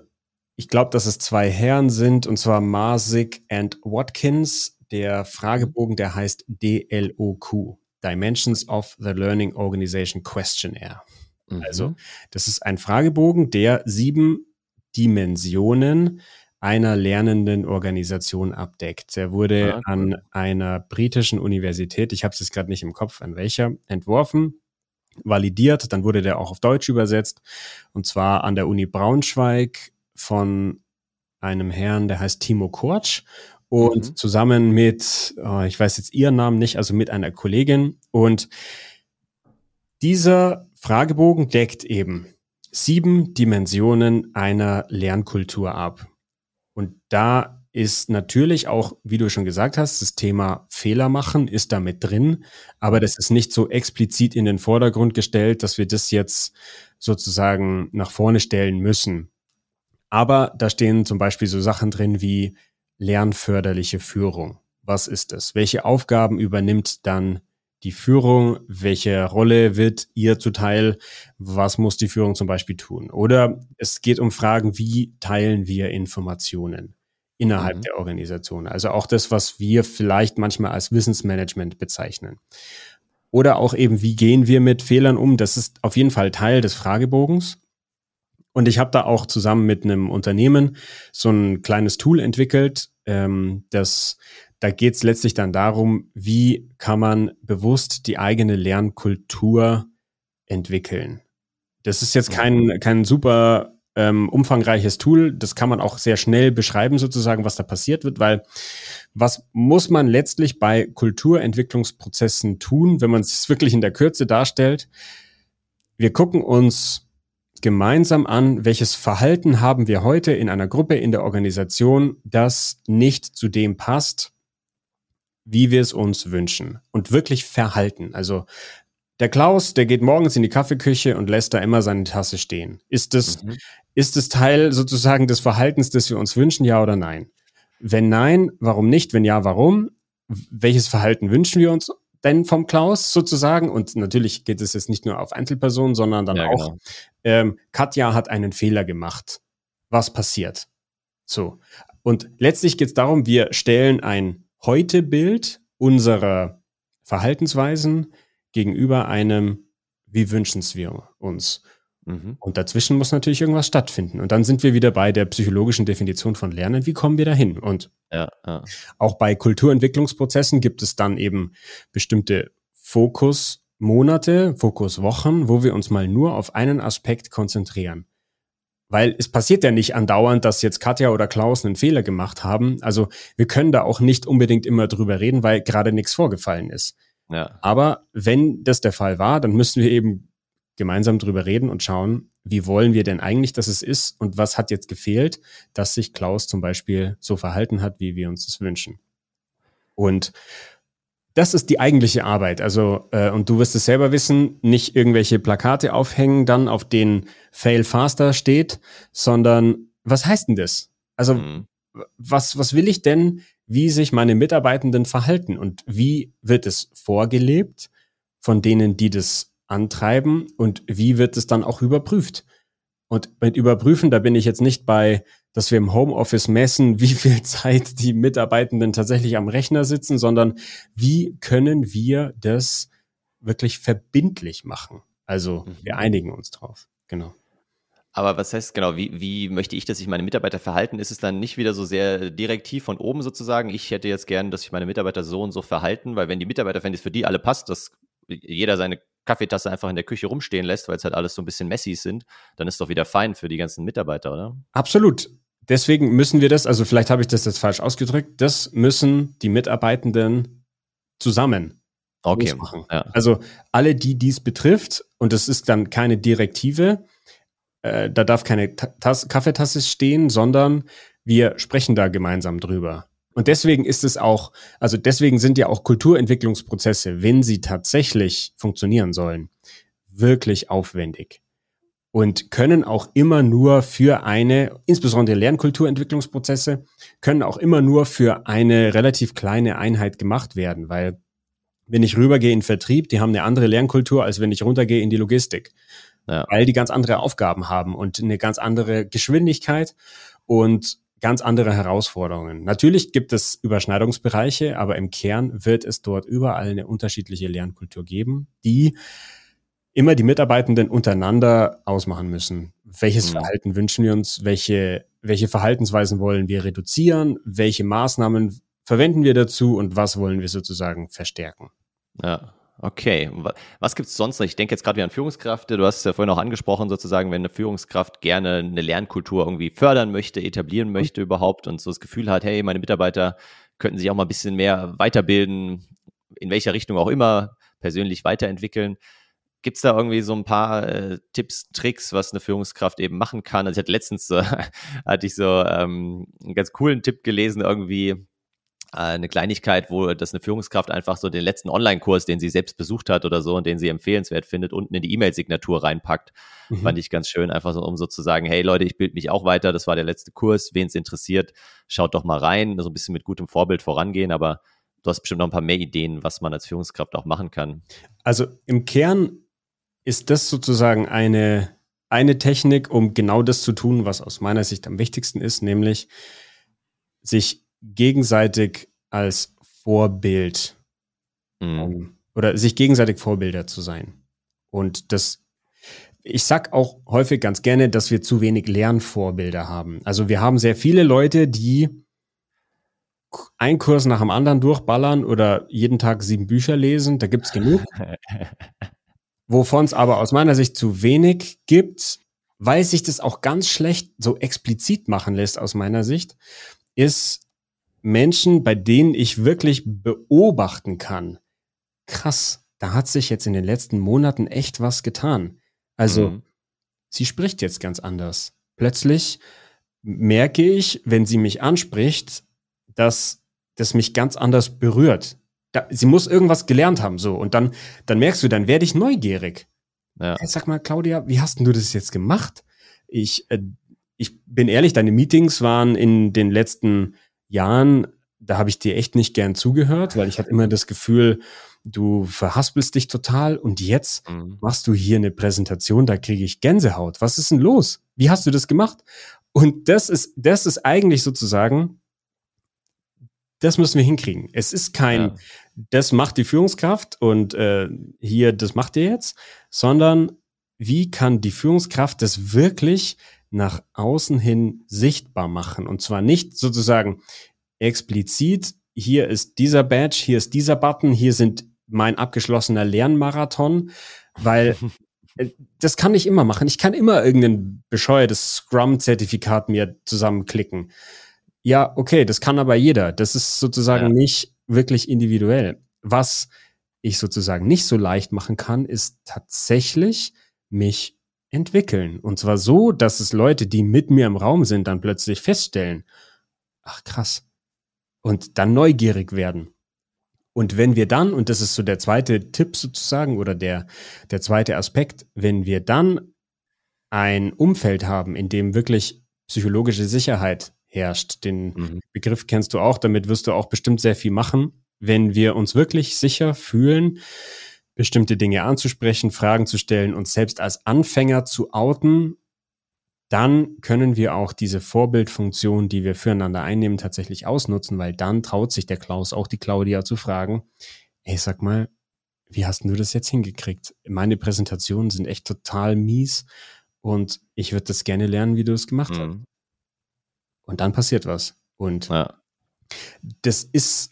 ich glaube, dass es zwei Herren sind, und zwar Marsig and Watkins. Der Fragebogen, der heißt DLOQ, Dimensions of the Learning Organization Questionnaire. Mhm. Also, das ist ein Fragebogen, der sieben Dimensionen einer lernenden Organisation abdeckt. Der wurde ah, cool. an einer britischen Universität, ich habe es jetzt gerade nicht im Kopf, an welcher, entworfen, validiert, dann wurde der auch auf Deutsch übersetzt, und zwar an der Uni Braunschweig von einem Herrn, der heißt Timo Kortsch und mhm. zusammen mit, oh, ich weiß jetzt ihren Namen nicht, also mit einer Kollegin. Und dieser Fragebogen deckt eben sieben Dimensionen einer Lernkultur ab. Und da ist natürlich auch, wie du schon gesagt hast, das Thema Fehler machen ist damit drin, aber das ist nicht so explizit in den Vordergrund gestellt, dass wir das jetzt sozusagen nach vorne stellen müssen. Aber da stehen zum Beispiel so Sachen drin wie lernförderliche Führung. Was ist es? Welche Aufgaben übernimmt dann die Führung? Welche Rolle wird ihr zuteil? Was muss die Führung zum Beispiel tun? Oder es geht um Fragen, wie teilen wir Informationen innerhalb mhm. der Organisation? Also auch das, was wir vielleicht manchmal als Wissensmanagement bezeichnen. Oder auch eben, wie gehen wir mit Fehlern um? Das ist auf jeden Fall Teil des Fragebogens. Und ich habe da auch zusammen mit einem Unternehmen so ein kleines Tool entwickelt, ähm, das da geht es letztlich dann darum, wie kann man bewusst die eigene Lernkultur entwickeln. Das ist jetzt kein, kein super ähm, umfangreiches Tool. Das kann man auch sehr schnell beschreiben, sozusagen, was da passiert wird, weil was muss man letztlich bei Kulturentwicklungsprozessen tun, wenn man es wirklich in der Kürze darstellt? Wir gucken uns gemeinsam an, welches Verhalten haben wir heute in einer Gruppe in der Organisation, das nicht zu dem passt, wie wir es uns wünschen und wirklich verhalten. Also der Klaus, der geht morgens in die Kaffeeküche und lässt da immer seine Tasse stehen. Ist es, mhm. ist es Teil sozusagen des Verhaltens, das wir uns wünschen, ja oder nein? Wenn nein, warum nicht? Wenn ja, warum? Welches Verhalten wünschen wir uns? denn vom Klaus sozusagen. Und natürlich geht es jetzt nicht nur auf Einzelpersonen, sondern dann ja, auch, genau. ähm, Katja hat einen Fehler gemacht. Was passiert? So. Und letztlich geht es darum, wir stellen ein Heute-Bild unserer Verhaltensweisen gegenüber einem, wie wünschen es wir uns? Mhm. Und dazwischen muss natürlich irgendwas stattfinden. Und dann sind wir wieder bei der psychologischen Definition von Lernen. Wie kommen wir dahin? Und ja, ja. auch bei Kulturentwicklungsprozessen gibt es dann eben bestimmte Fokusmonate, Fokuswochen, wo wir uns mal nur auf einen Aspekt konzentrieren. Weil es passiert ja nicht andauernd, dass jetzt Katja oder Klaus einen Fehler gemacht haben. Also wir können da auch nicht unbedingt immer drüber reden, weil gerade nichts vorgefallen ist. Ja. Aber wenn das der Fall war, dann müssen wir eben gemeinsam drüber reden und schauen, wie wollen wir denn eigentlich, dass es ist und was hat jetzt gefehlt, dass sich Klaus zum Beispiel so verhalten hat, wie wir uns das wünschen. Und das ist die eigentliche Arbeit. Also, äh, und du wirst es selber wissen, nicht irgendwelche Plakate aufhängen, dann auf denen Fail Faster steht, sondern was heißt denn das? Also, mhm. was, was will ich denn, wie sich meine Mitarbeitenden verhalten und wie wird es vorgelebt von denen, die das antreiben und wie wird es dann auch überprüft? Und mit Überprüfen, da bin ich jetzt nicht bei, dass wir im Homeoffice messen, wie viel Zeit die Mitarbeitenden tatsächlich am Rechner sitzen, sondern wie können wir das wirklich verbindlich machen? Also wir mhm. einigen uns drauf. Genau. Aber was heißt genau, wie, wie möchte ich, dass sich meine Mitarbeiter verhalten? Ist es dann nicht wieder so sehr direktiv von oben sozusagen? Ich hätte jetzt gern, dass sich meine Mitarbeiter so und so verhalten, weil wenn die Mitarbeiter, wenn es für die alle passt, dass jeder seine Kaffeetasse einfach in der Küche rumstehen lässt, weil es halt alles so ein bisschen messy sind, dann ist doch wieder fein für die ganzen Mitarbeiter, oder? Absolut. Deswegen müssen wir das, also vielleicht habe ich das jetzt falsch ausgedrückt, das müssen die Mitarbeitenden zusammen okay. machen. Ja. Also alle, die dies betrifft, und das ist dann keine Direktive, äh, da darf keine Tasse, Kaffeetasse stehen, sondern wir sprechen da gemeinsam drüber. Und deswegen ist es auch, also deswegen sind ja auch Kulturentwicklungsprozesse, wenn sie tatsächlich funktionieren sollen, wirklich aufwendig und können auch immer nur für eine, insbesondere Lernkulturentwicklungsprozesse, können auch immer nur für eine relativ kleine Einheit gemacht werden, weil wenn ich rübergehe in Vertrieb, die haben eine andere Lernkultur, als wenn ich runtergehe in die Logistik ja. weil die ganz andere Aufgaben haben und eine ganz andere Geschwindigkeit und ganz andere Herausforderungen. Natürlich gibt es Überschneidungsbereiche, aber im Kern wird es dort überall eine unterschiedliche Lernkultur geben, die immer die Mitarbeitenden untereinander ausmachen müssen. Welches mhm. Verhalten wünschen wir uns? Welche, welche Verhaltensweisen wollen wir reduzieren? Welche Maßnahmen verwenden wir dazu und was wollen wir sozusagen verstärken? Ja, Okay, was gibt es sonst noch? Ich denke jetzt gerade wieder an Führungskräfte. Du hast es ja vorhin auch angesprochen, sozusagen, wenn eine Führungskraft gerne eine Lernkultur irgendwie fördern möchte, etablieren möchte überhaupt und so das Gefühl hat, hey, meine Mitarbeiter könnten sich auch mal ein bisschen mehr weiterbilden, in welcher Richtung auch immer, persönlich weiterentwickeln. Gibt es da irgendwie so ein paar äh, Tipps, Tricks, was eine Führungskraft eben machen kann? Also ich hatte letztens äh, hatte ich so ähm, einen ganz coolen Tipp gelesen, irgendwie äh, eine Kleinigkeit, wo das eine Führungskraft einfach so den letzten Online-Kurs, den sie selbst besucht hat oder so und den sie empfehlenswert findet, unten in die E-Mail-Signatur reinpackt. Mhm. Fand ich ganz schön, einfach so, um so zu sagen, hey Leute, ich bilde mich auch weiter, das war der letzte Kurs, wen es interessiert, schaut doch mal rein, so ein bisschen mit gutem Vorbild vorangehen, aber du hast bestimmt noch ein paar mehr Ideen, was man als Führungskraft auch machen kann. Also im Kern ist das sozusagen eine, eine Technik, um genau das zu tun, was aus meiner Sicht am wichtigsten ist, nämlich sich gegenseitig als Vorbild mhm. um, oder sich gegenseitig Vorbilder zu sein. Und das, ich sag auch häufig ganz gerne, dass wir zu wenig Lernvorbilder haben. Also wir haben sehr viele Leute, die einen Kurs nach dem anderen durchballern oder jeden Tag sieben Bücher lesen. Da gibt's genug. Wovon es aber aus meiner Sicht zu wenig gibt, weil sich das auch ganz schlecht so explizit machen lässt aus meiner Sicht, ist Menschen, bei denen ich wirklich beobachten kann, krass, da hat sich jetzt in den letzten Monaten echt was getan. Also, mhm. sie spricht jetzt ganz anders. Plötzlich merke ich, wenn sie mich anspricht, dass das mich ganz anders berührt. Da, sie muss irgendwas gelernt haben, so. Und dann, dann merkst du, dann werde ich neugierig. Ja. Hey, sag mal, Claudia, wie hast denn du das jetzt gemacht? Ich, äh, ich bin ehrlich, deine Meetings waren in den letzten Jahren, da habe ich dir echt nicht gern zugehört, weil ich hatte immer das Gefühl, du verhaspelst dich total und jetzt mhm. machst du hier eine Präsentation, da kriege ich Gänsehaut. Was ist denn los? Wie hast du das gemacht? Und das ist, das ist eigentlich sozusagen, das müssen wir hinkriegen. Es ist kein, ja. das macht die Führungskraft und äh, hier, das macht ihr jetzt, sondern wie kann die Führungskraft das wirklich nach außen hin sichtbar machen. Und zwar nicht sozusagen explizit, hier ist dieser Badge, hier ist dieser Button, hier sind mein abgeschlossener Lernmarathon, weil äh, das kann ich immer machen. Ich kann immer irgendein bescheuertes Scrum-Zertifikat mir zusammenklicken. Ja, okay, das kann aber jeder. Das ist sozusagen ja. nicht wirklich individuell. Was ich sozusagen nicht so leicht machen kann, ist tatsächlich mich entwickeln. Und zwar so, dass es Leute, die mit mir im Raum sind, dann plötzlich feststellen, ach krass, und dann neugierig werden. Und wenn wir dann, und das ist so der zweite Tipp sozusagen oder der, der zweite Aspekt, wenn wir dann ein Umfeld haben, in dem wirklich psychologische Sicherheit herrscht, den mhm. Begriff kennst du auch, damit wirst du auch bestimmt sehr viel machen, wenn wir uns wirklich sicher fühlen, bestimmte Dinge anzusprechen, Fragen zu stellen, uns selbst als Anfänger zu outen, dann können wir auch diese Vorbildfunktion, die wir füreinander einnehmen, tatsächlich ausnutzen, weil dann traut sich der Klaus auch die Claudia zu fragen, hey, sag mal, wie hast du das jetzt hingekriegt? Meine Präsentationen sind echt total mies und ich würde das gerne lernen, wie du es gemacht mhm. hast. Und dann passiert was. Und ja. das ist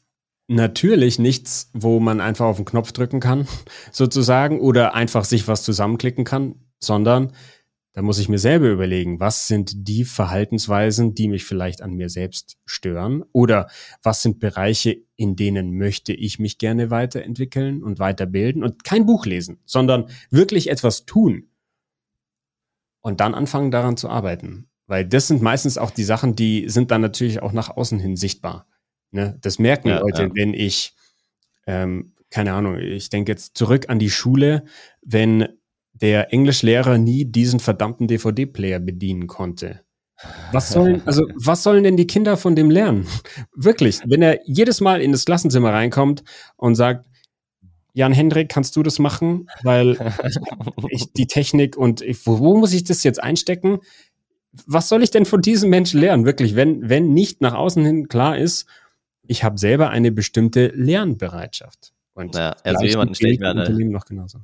natürlich nichts, wo man einfach auf den Knopf drücken kann, sozusagen, oder einfach sich was zusammenklicken kann, sondern da muss ich mir selber überlegen, was sind die Verhaltensweisen, die mich vielleicht an mir selbst stören? Oder was sind Bereiche, in denen möchte ich mich gerne weiterentwickeln und weiterbilden? Und kein Buch lesen, sondern wirklich etwas tun. Und dann anfangen daran zu arbeiten. Weil das sind meistens auch die Sachen, die sind dann natürlich auch nach außen hin sichtbar. Ne? Das merken ja, Leute, ja. wenn ich, ähm, keine Ahnung, ich denke jetzt zurück an die Schule, wenn der Englischlehrer nie diesen verdammten DVD-Player bedienen konnte. Was sollen, also, was sollen denn die Kinder von dem lernen? Wirklich, wenn er jedes Mal in das Klassenzimmer reinkommt und sagt, Jan Hendrik, kannst du das machen? Weil ich, die Technik und ich, wo, wo, muss ich das jetzt einstecken? Was soll ich denn von diesem Menschen lernen? Wirklich, wenn, wenn nicht nach außen hin klar ist, ich habe selber eine bestimmte Lernbereitschaft. Und ja, also jemanden stelle ich mir eine, noch genauso.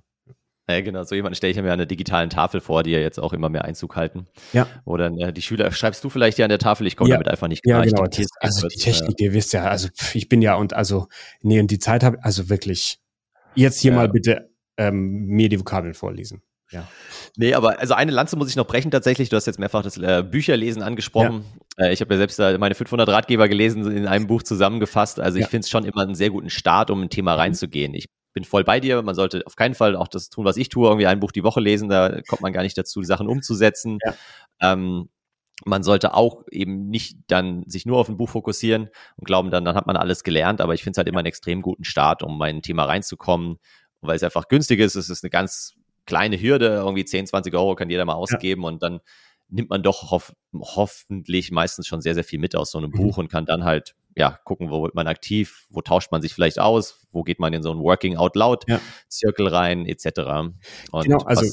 Ja, genau, so jemanden stelle ich mir an der digitalen Tafel vor, die ja jetzt auch immer mehr Einzug halten. Ja. Oder äh, die Schüler, schreibst du vielleicht ja an der Tafel, ich komme ja. damit einfach nicht klar. Ja, genau. Das, also die Technik, ihr wisst ja, also ich bin ja und also, nee, und die Zeit habe, also wirklich, jetzt hier ja. mal bitte ähm, mir die Vokabeln vorlesen. Ja. Nee, aber also eine Lanze muss ich noch brechen tatsächlich. Du hast jetzt mehrfach das äh, Bücherlesen angesprochen. Ja. Äh, ich habe ja selbst äh, meine 500 Ratgeber gelesen, in einem Buch zusammengefasst. Also ich ja. finde es schon immer einen sehr guten Start, um ein Thema mhm. reinzugehen. Ich bin voll bei dir. Man sollte auf keinen Fall auch das tun, was ich tue, irgendwie ein Buch die Woche lesen. Da kommt man gar nicht dazu, Sachen umzusetzen. Ja. Ähm, man sollte auch eben nicht dann sich nur auf ein Buch fokussieren und glauben, dann, dann hat man alles gelernt. Aber ich finde es halt immer einen extrem guten Start, um mein Thema reinzukommen, weil es einfach günstig ist. Es ist eine ganz kleine Hürde, irgendwie 10, 20 Euro kann jeder mal ausgeben ja. und dann nimmt man doch hoff hoffentlich meistens schon sehr, sehr viel mit aus so einem mhm. Buch und kann dann halt ja, gucken, wo wird man aktiv, wo tauscht man sich vielleicht aus, wo geht man in so ein Working Out Loud Zirkel rein, etc. Und genau, also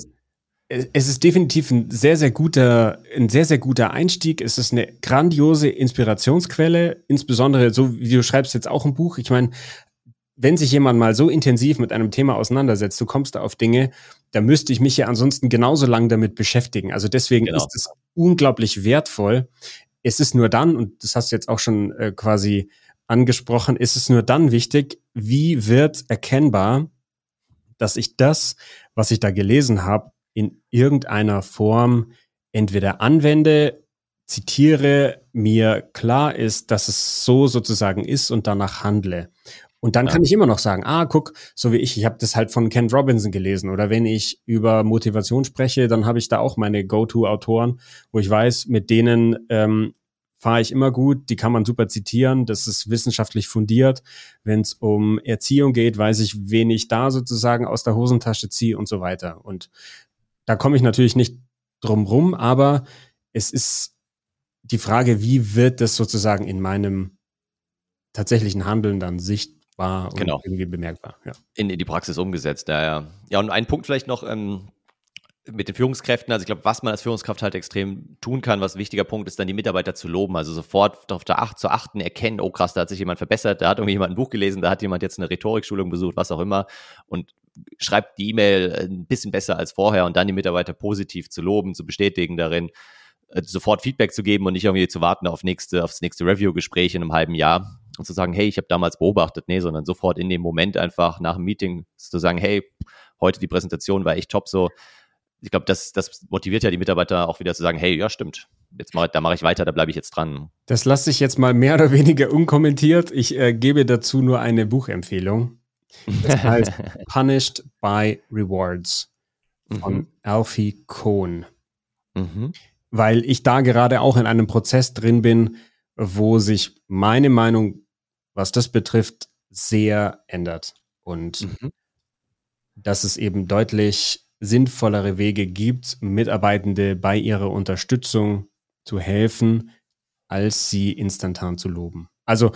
es ist definitiv ein sehr, sehr guter, ein sehr, sehr guter Einstieg. Es ist eine grandiose Inspirationsquelle, insbesondere so wie du schreibst jetzt auch ein Buch. Ich meine, wenn sich jemand mal so intensiv mit einem Thema auseinandersetzt, du kommst da auf Dinge, da müsste ich mich ja ansonsten genauso lang damit beschäftigen. Also deswegen genau. ist es unglaublich wertvoll. Es ist nur dann, und das hast du jetzt auch schon äh, quasi angesprochen, ist es nur dann wichtig, wie wird erkennbar, dass ich das, was ich da gelesen habe, in irgendeiner Form entweder anwende, zitiere, mir klar ist, dass es so sozusagen ist und danach handle. Und dann ja. kann ich immer noch sagen, ah, guck, so wie ich, ich habe das halt von Ken Robinson gelesen. Oder wenn ich über Motivation spreche, dann habe ich da auch meine Go-To-Autoren, wo ich weiß, mit denen ähm, fahre ich immer gut, die kann man super zitieren, das ist wissenschaftlich fundiert. Wenn es um Erziehung geht, weiß ich, wen ich da sozusagen aus der Hosentasche ziehe und so weiter. Und da komme ich natürlich nicht drum rum, aber es ist die Frage, wie wird das sozusagen in meinem tatsächlichen Handeln dann sichtbar? War und genau. irgendwie bemerkbar. Ja. In, in, die Praxis umgesetzt, ja, ja. Ja, und ein Punkt vielleicht noch ähm, mit den Führungskräften. Also ich glaube, was man als Führungskraft halt extrem tun kann, was ein wichtiger Punkt ist, dann die Mitarbeiter zu loben. Also sofort darauf Acht, zu achten, erkennen, oh krass, da hat sich jemand verbessert, da hat irgendwie jemand ein Buch gelesen, da hat jemand jetzt eine Rhetorikschulung besucht, was auch immer. Und schreibt die E-Mail ein bisschen besser als vorher und dann die Mitarbeiter positiv zu loben, zu bestätigen darin, äh, sofort Feedback zu geben und nicht irgendwie zu warten auf nächste, aufs nächste Review-Gespräch in einem halben Jahr und zu sagen, hey, ich habe damals beobachtet, nee, sondern sofort in dem Moment einfach nach dem Meeting zu sagen, hey, heute die Präsentation war echt top so. Ich glaube, das, das motiviert ja die Mitarbeiter auch wieder zu sagen, hey, ja, stimmt. Jetzt mach, da mache ich weiter, da bleibe ich jetzt dran. Das lasse ich jetzt mal mehr oder weniger unkommentiert. Ich äh, gebe dazu nur eine Buchempfehlung. Das heißt Punished by Rewards von mhm. Alfie Cohn. Mhm. Weil ich da gerade auch in einem Prozess drin bin, wo sich meine Meinung was das betrifft, sehr ändert. Und mhm. dass es eben deutlich sinnvollere Wege gibt, Mitarbeitende bei ihrer Unterstützung zu helfen, als sie instantan zu loben. Also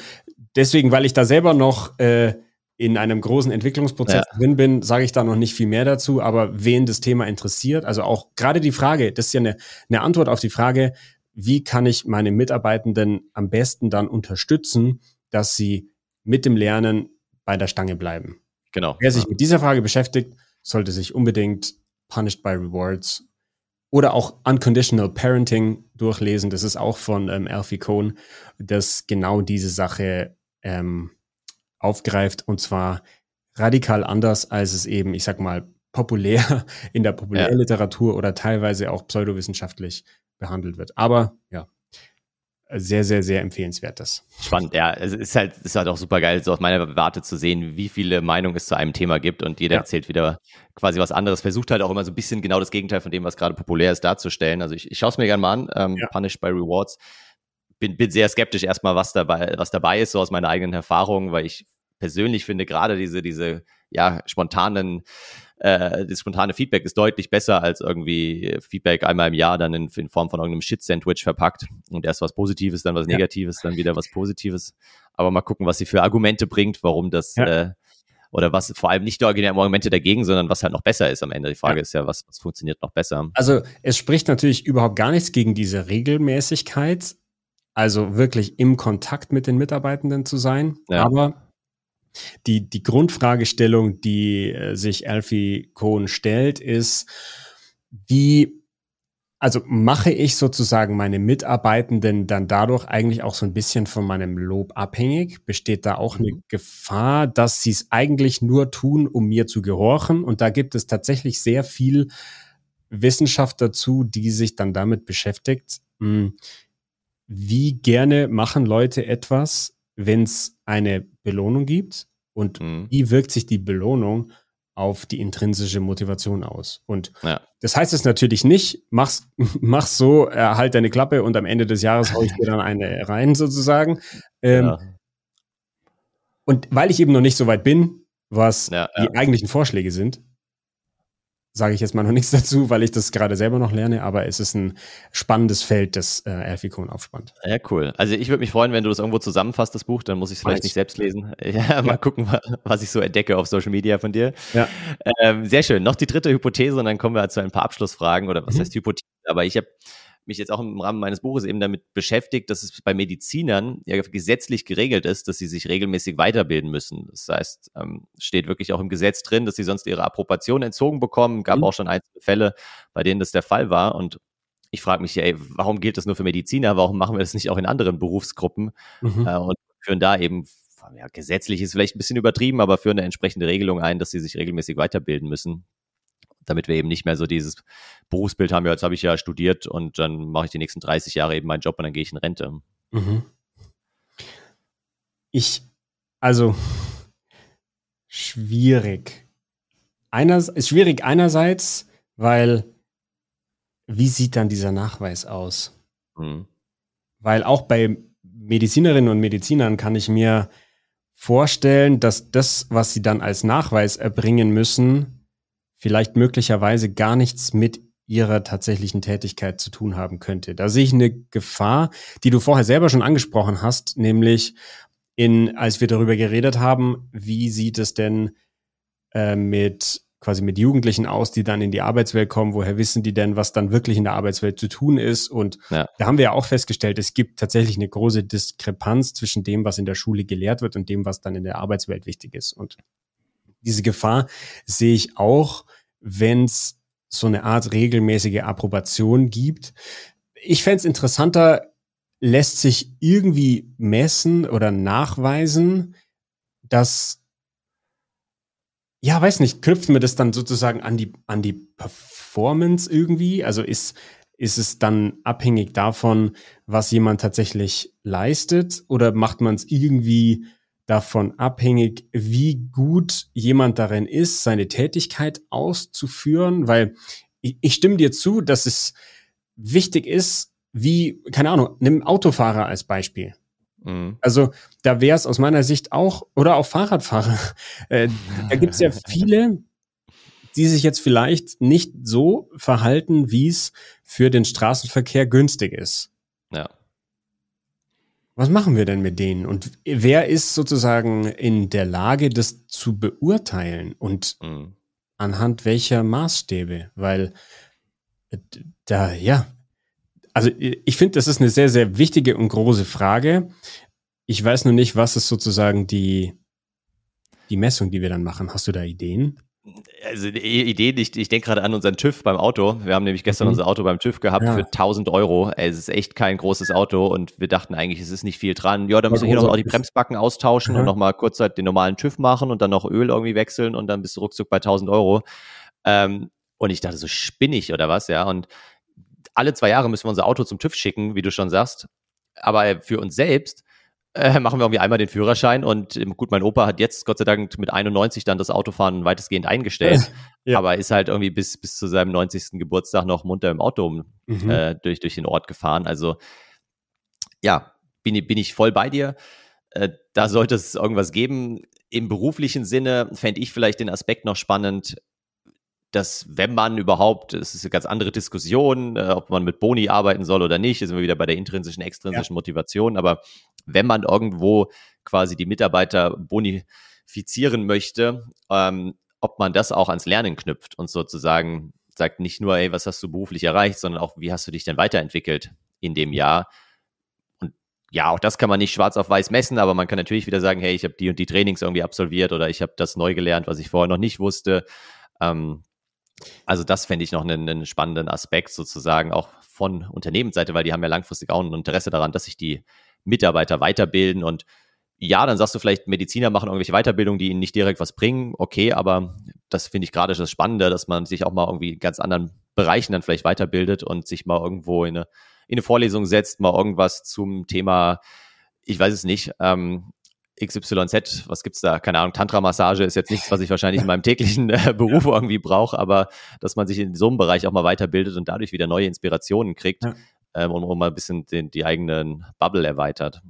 deswegen, weil ich da selber noch äh, in einem großen Entwicklungsprozess ja. drin bin, sage ich da noch nicht viel mehr dazu. Aber wen das Thema interessiert, also auch gerade die Frage, das ist ja eine, eine Antwort auf die Frage, wie kann ich meine Mitarbeitenden am besten dann unterstützen, dass sie mit dem Lernen bei der Stange bleiben. Genau. Wer sich mit dieser Frage beschäftigt, sollte sich unbedingt Punished by Rewards oder auch Unconditional Parenting durchlesen. Das ist auch von ähm, Alfie Cohn, das genau diese Sache ähm, aufgreift und zwar radikal anders, als es eben, ich sag mal, populär in der Populärliteratur ja. oder teilweise auch pseudowissenschaftlich behandelt wird. Aber ja, sehr, sehr, sehr empfehlenswert das. Spannend, ja. Es ist halt, ist halt auch super geil, so aus meiner Warte zu sehen, wie viele Meinungen es zu einem Thema gibt und jeder ja. erzählt wieder quasi was anderes. Versucht halt auch immer so ein bisschen genau das Gegenteil von dem, was gerade populär ist, darzustellen. Also ich, ich schaue es mir gerne mal an, ähm, ja. Punished by Rewards. Bin, bin sehr skeptisch erstmal, was dabei, was dabei ist, so aus meiner eigenen Erfahrung, weil ich persönlich finde gerade diese, diese, ja, spontanen äh, das spontane Feedback ist deutlich besser als irgendwie Feedback einmal im Jahr dann in, in Form von irgendeinem Shit-Sandwich verpackt und erst was Positives, dann was Negatives, ja. dann wieder was Positives. Aber mal gucken, was sie für Argumente bringt, warum das ja. äh, oder was vor allem nicht die originären Argumente dagegen, sondern was halt noch besser ist am Ende. Die Frage ja. ist ja, was, was funktioniert noch besser? Also es spricht natürlich überhaupt gar nichts gegen diese Regelmäßigkeit, also wirklich im Kontakt mit den Mitarbeitenden zu sein. Ja. Aber die, die Grundfragestellung, die äh, sich Alfie Cohn stellt, ist, wie, also mache ich sozusagen meine Mitarbeitenden dann dadurch eigentlich auch so ein bisschen von meinem Lob abhängig? Besteht da auch eine mhm. Gefahr, dass sie es eigentlich nur tun, um mir zu gehorchen? Und da gibt es tatsächlich sehr viel Wissenschaft dazu, die sich dann damit beschäftigt. Hm, wie gerne machen Leute etwas, wenn es eine Belohnung gibt und mhm. wie wirkt sich die Belohnung auf die intrinsische Motivation aus. Und ja. das heißt es natürlich nicht, mach's, mach's so, äh, halt deine Klappe und am Ende des Jahres hau ich dir dann eine rein sozusagen. Ähm, ja. Und weil ich eben noch nicht so weit bin, was ja, die eigentlichen Vorschläge sind, sage ich jetzt mal noch nichts dazu, weil ich das gerade selber noch lerne, aber es ist ein spannendes Feld, das äh, Elficon aufspannt. Ja, cool. Also ich würde mich freuen, wenn du das irgendwo zusammenfasst, das Buch, dann muss ich es vielleicht nicht selbst lesen. Ja, mal ja. gucken, was ich so entdecke auf Social Media von dir. Ja. Ähm, sehr schön. Noch die dritte Hypothese und dann kommen wir zu ein paar Abschlussfragen oder was mhm. heißt Hypothese, aber ich habe mich jetzt auch im Rahmen meines Buches eben damit beschäftigt, dass es bei Medizinern ja gesetzlich geregelt ist, dass sie sich regelmäßig weiterbilden müssen. Das heißt, ähm, steht wirklich auch im Gesetz drin, dass sie sonst ihre Approbation entzogen bekommen. Gab mhm. auch schon einzelne Fälle, bei denen das der Fall war. Und ich frage mich, ey, warum gilt das nur für Mediziner? Warum machen wir das nicht auch in anderen Berufsgruppen? Mhm. Äh, und führen da eben ja, gesetzlich ist vielleicht ein bisschen übertrieben, aber führen eine entsprechende Regelung ein, dass sie sich regelmäßig weiterbilden müssen damit wir eben nicht mehr so dieses Berufsbild haben, ja, jetzt habe ich ja studiert und dann mache ich die nächsten 30 Jahre eben meinen Job und dann gehe ich in Rente. Mhm. Ich, also, schwierig. Einers, ist schwierig einerseits, weil wie sieht dann dieser Nachweis aus? Mhm. Weil auch bei Medizinerinnen und Medizinern kann ich mir vorstellen, dass das, was sie dann als Nachweis erbringen müssen, vielleicht möglicherweise gar nichts mit ihrer tatsächlichen Tätigkeit zu tun haben könnte. Da sehe ich eine Gefahr, die du vorher selber schon angesprochen hast, nämlich in, als wir darüber geredet haben, wie sieht es denn äh, mit quasi mit Jugendlichen aus, die dann in die Arbeitswelt kommen, woher wissen die denn, was dann wirklich in der Arbeitswelt zu tun ist? Und ja. da haben wir ja auch festgestellt, es gibt tatsächlich eine große Diskrepanz zwischen dem, was in der Schule gelehrt wird und dem, was dann in der Arbeitswelt wichtig ist. Und diese Gefahr sehe ich auch, wenn es so eine Art regelmäßige Approbation gibt. Ich fände es interessanter, lässt sich irgendwie messen oder nachweisen, dass, ja, weiß nicht, knüpft mir das dann sozusagen an die, an die Performance irgendwie? Also ist, ist es dann abhängig davon, was jemand tatsächlich leistet oder macht man es irgendwie davon abhängig, wie gut jemand darin ist, seine Tätigkeit auszuführen, weil ich, ich stimme dir zu, dass es wichtig ist, wie, keine Ahnung, nimm Autofahrer als Beispiel. Mhm. Also da wäre es aus meiner Sicht auch, oder auch Fahrradfahrer, äh, da gibt es ja viele, die sich jetzt vielleicht nicht so verhalten, wie es für den Straßenverkehr günstig ist. Ja was machen wir denn mit denen? Und wer ist sozusagen in der Lage, das zu beurteilen und mhm. anhand welcher Maßstäbe? Weil äh, da, ja, also ich finde, das ist eine sehr, sehr wichtige und große Frage. Ich weiß nur nicht, was ist sozusagen die, die Messung, die wir dann machen. Hast du da Ideen? Also die Idee, ich, ich denke gerade an unseren TÜV beim Auto. Wir haben nämlich gestern mhm. unser Auto beim TÜV gehabt ja. für 1000 Euro. Es ist echt kein großes Auto und wir dachten eigentlich, es ist nicht viel dran. Ja, da müssen wir hier noch auch die Bremsbacken austauschen mhm. und nochmal kurz halt den normalen TÜV machen und dann noch Öl irgendwie wechseln und dann bist du ruckzuck bei 1000 Euro. Ähm, und ich dachte so, spinnig oder was, ja. Und alle zwei Jahre müssen wir unser Auto zum TÜV schicken, wie du schon sagst. Aber für uns selbst äh, machen wir irgendwie einmal den Führerschein und ähm, gut, mein Opa hat jetzt Gott sei Dank mit 91 dann das Autofahren weitestgehend eingestellt, ja. aber ist halt irgendwie bis, bis zu seinem 90. Geburtstag noch munter im Auto mhm. äh, durch, durch den Ort gefahren. Also ja, bin, bin ich voll bei dir. Äh, da sollte es irgendwas geben. Im beruflichen Sinne fände ich vielleicht den Aspekt noch spannend, dass wenn man überhaupt, es ist eine ganz andere Diskussion, äh, ob man mit Boni arbeiten soll oder nicht, sind wir wieder bei der intrinsischen, extrinsischen ja. Motivation, aber wenn man irgendwo quasi die Mitarbeiter bonifizieren möchte, ähm, ob man das auch ans Lernen knüpft und sozusagen sagt nicht nur, ey, was hast du beruflich erreicht, sondern auch, wie hast du dich denn weiterentwickelt in dem Jahr? Und ja, auch das kann man nicht schwarz auf weiß messen, aber man kann natürlich wieder sagen, hey, ich habe die und die Trainings irgendwie absolviert oder ich habe das neu gelernt, was ich vorher noch nicht wusste. Ähm, also das fände ich noch einen, einen, spannenden Aspekt sozusagen auch von Unternehmensseite, weil die haben ja langfristig auch ein Interesse daran, dass sich die Mitarbeiter weiterbilden und ja, dann sagst du vielleicht, Mediziner machen irgendwelche Weiterbildungen, die ihnen nicht direkt was bringen. Okay, aber das finde ich gerade das Spannende, dass man sich auch mal irgendwie in ganz anderen Bereichen dann vielleicht weiterbildet und sich mal irgendwo in eine, in eine Vorlesung setzt, mal irgendwas zum Thema, ich weiß es nicht, ähm, XYZ, was gibt's da? Keine Ahnung, Tantra-Massage ist jetzt nichts, was ich wahrscheinlich in meinem täglichen äh, Beruf ja. irgendwie brauche, aber dass man sich in so einem Bereich auch mal weiterbildet und dadurch wieder neue Inspirationen kriegt ja. Ähm, und, und mal ein bisschen den, die eigenen Bubble erweitert.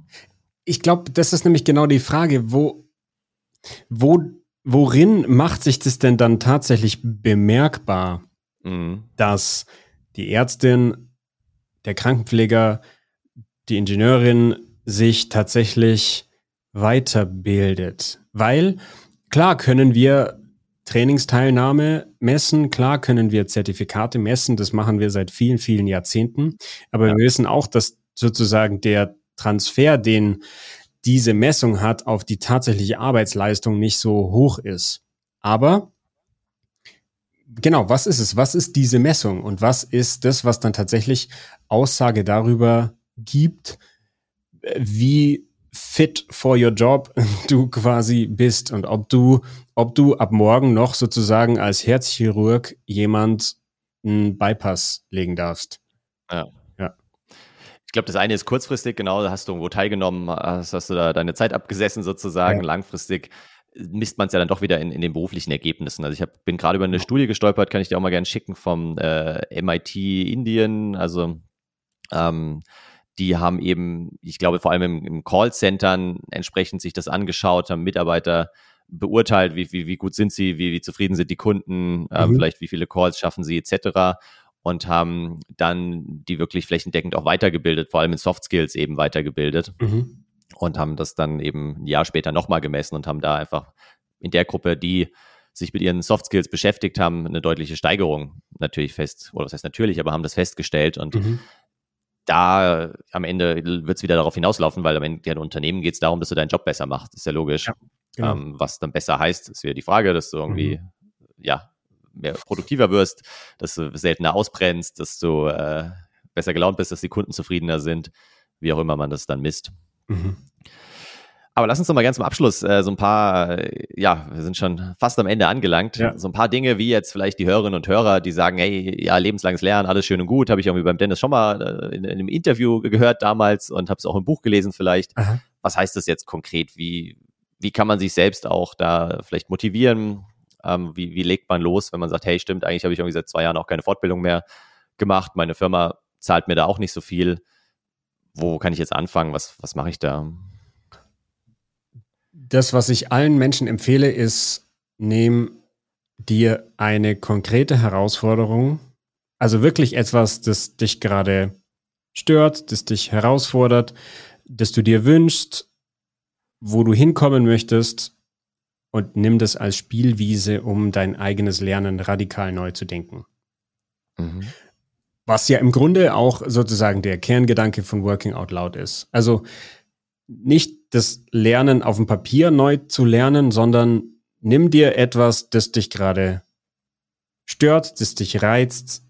Ich glaube, das ist nämlich genau die Frage, wo, wo, worin macht sich das denn dann tatsächlich bemerkbar, mhm. dass die Ärztin, der Krankenpfleger, die Ingenieurin sich tatsächlich weiterbildet. Weil klar können wir Trainingsteilnahme messen, klar können wir Zertifikate messen, das machen wir seit vielen, vielen Jahrzehnten. Aber ja. wir wissen auch, dass sozusagen der Transfer, den diese Messung hat, auf die tatsächliche Arbeitsleistung nicht so hoch ist. Aber genau, was ist es? Was ist diese Messung? Und was ist das, was dann tatsächlich Aussage darüber gibt, wie fit for your job du quasi bist und ob du, ob du ab morgen noch sozusagen als Herzchirurg jemand einen Bypass legen darfst. Ja. ja. Ich glaube, das eine ist kurzfristig, genau, da hast du irgendwo teilgenommen, hast, hast du da deine Zeit abgesessen sozusagen, ja. langfristig misst man es ja dann doch wieder in, in den beruflichen Ergebnissen. Also ich hab, bin gerade über eine Studie gestolpert, kann ich dir auch mal gerne schicken vom äh, MIT Indien, also ähm, die haben eben, ich glaube, vor allem im, im Callcentern entsprechend sich das angeschaut, haben Mitarbeiter beurteilt, wie, wie, wie gut sind sie, wie, wie zufrieden sind die Kunden, äh, mhm. vielleicht wie viele Calls schaffen sie etc. Und haben dann die wirklich flächendeckend auch weitergebildet, vor allem in Soft Skills eben weitergebildet. Mhm. Und haben das dann eben ein Jahr später nochmal gemessen und haben da einfach in der Gruppe, die sich mit ihren Soft Skills beschäftigt haben, eine deutliche Steigerung natürlich fest, oder was heißt natürlich, aber haben das festgestellt und mhm da am Ende wird es wieder darauf hinauslaufen, weil am Ende der Unternehmen geht es darum, dass du deinen Job besser machst. Ist ja logisch. Ja, genau. ähm, was dann besser heißt, ist wieder die Frage, dass du irgendwie, mhm. ja, mehr produktiver wirst, dass du seltener ausbrennst, dass du äh, besser gelaunt bist, dass die Kunden zufriedener sind, wie auch immer man das dann misst. Mhm. Aber lass uns doch mal ganz zum Abschluss äh, so ein paar, äh, ja, wir sind schon fast am Ende angelangt. Ja. So ein paar Dinge, wie jetzt vielleicht die Hörerinnen und Hörer, die sagen, hey, ja, lebenslanges Lernen, alles schön und gut, habe ich irgendwie beim Dennis schon mal äh, in, in, einem Interview gehört damals und habe es auch im Buch gelesen vielleicht. Aha. Was heißt das jetzt konkret? Wie, wie kann man sich selbst auch da vielleicht motivieren? Ähm, wie, wie legt man los, wenn man sagt, hey, stimmt, eigentlich habe ich irgendwie seit zwei Jahren auch keine Fortbildung mehr gemacht, meine Firma zahlt mir da auch nicht so viel. Wo kann ich jetzt anfangen? Was, was mache ich da? Das, was ich allen Menschen empfehle, ist, nehm dir eine konkrete Herausforderung, also wirklich etwas, das dich gerade stört, das dich herausfordert, das du dir wünschst, wo du hinkommen möchtest und nimm das als Spielwiese, um dein eigenes Lernen radikal neu zu denken. Mhm. Was ja im Grunde auch sozusagen der Kerngedanke von Working Out Loud ist. Also nicht das Lernen auf dem Papier neu zu lernen, sondern nimm dir etwas, das dich gerade stört, das dich reizt,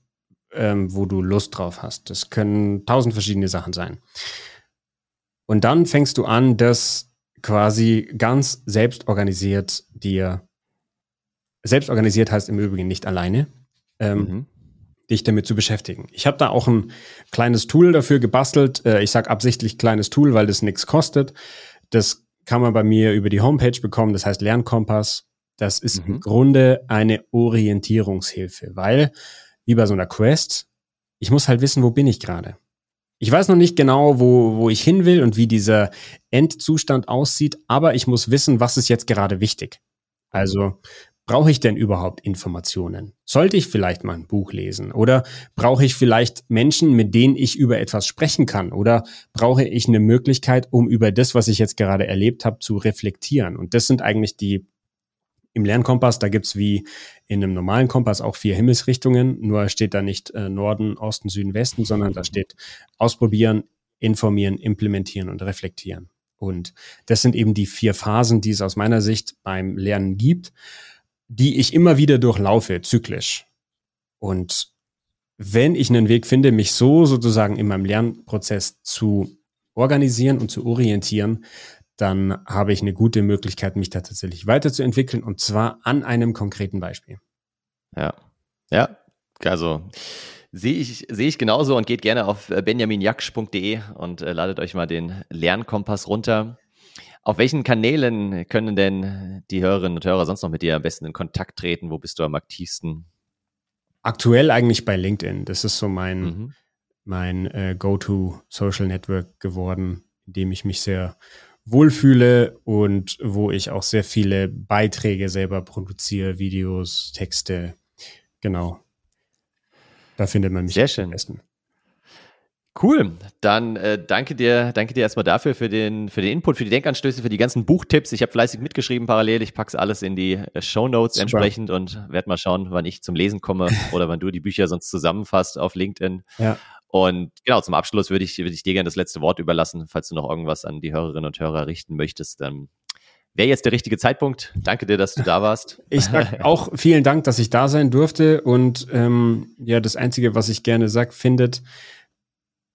ähm, wo du Lust drauf hast. Das können tausend verschiedene Sachen sein. Und dann fängst du an, das quasi ganz selbst organisiert dir, selbst organisiert heißt im Übrigen nicht alleine, ähm, mhm. dich damit zu beschäftigen. Ich habe da auch ein kleines Tool dafür gebastelt. Äh, ich sage absichtlich kleines Tool, weil das nichts kostet. Das kann man bei mir über die Homepage bekommen. Das heißt Lernkompass. Das ist mhm. im Grunde eine Orientierungshilfe, weil, wie bei so einer Quest, ich muss halt wissen, wo bin ich gerade. Ich weiß noch nicht genau, wo, wo ich hin will und wie dieser Endzustand aussieht, aber ich muss wissen, was ist jetzt gerade wichtig. Also brauche ich denn überhaupt Informationen? Sollte ich vielleicht mal ein Buch lesen? Oder brauche ich vielleicht Menschen, mit denen ich über etwas sprechen kann? Oder brauche ich eine Möglichkeit, um über das, was ich jetzt gerade erlebt habe, zu reflektieren? Und das sind eigentlich die im Lernkompass, da gibt's wie in einem normalen Kompass auch vier Himmelsrichtungen, nur steht da nicht äh, Norden, Osten, Süden, Westen, sondern da steht ausprobieren, informieren, implementieren und reflektieren. Und das sind eben die vier Phasen, die es aus meiner Sicht beim Lernen gibt, die ich immer wieder durchlaufe, zyklisch. Und wenn ich einen Weg finde, mich so sozusagen in meinem Lernprozess zu organisieren und zu orientieren, dann habe ich eine gute Möglichkeit, mich da tatsächlich weiterzuentwickeln und zwar an einem konkreten Beispiel. Ja, ja, also sehe ich, sehe ich genauso und geht gerne auf äh, benjaminjaksch.de und äh, ladet euch mal den Lernkompass runter. Auf welchen Kanälen können denn die Hörerinnen und Hörer sonst noch mit dir am besten in Kontakt treten? Wo bist du am aktivsten? Aktuell eigentlich bei LinkedIn. Das ist so mein, mhm. mein äh, Go-To-Social-Network geworden, in dem ich mich sehr wohlfühle und wo ich auch sehr viele Beiträge selber produziere, Videos, Texte. Genau. Da findet man mich sehr schön. am besten. Cool, dann äh, danke dir, danke dir erstmal dafür für den für den Input, für die Denkanstöße, für die ganzen Buchtipps. Ich habe fleißig mitgeschrieben parallel. Ich pack's alles in die äh, Show Notes entsprechend und werde mal schauen, wann ich zum Lesen komme oder wann du die Bücher sonst zusammenfasst auf LinkedIn. Ja. Und genau, zum Abschluss würde ich, würde ich dir gerne das letzte Wort überlassen. Falls du noch irgendwas an die Hörerinnen und Hörer richten möchtest, dann wäre jetzt der richtige Zeitpunkt. Danke dir, dass du da warst. Ich sag auch vielen Dank, dass ich da sein durfte. Und ähm, ja, das Einzige, was ich gerne sage, findet,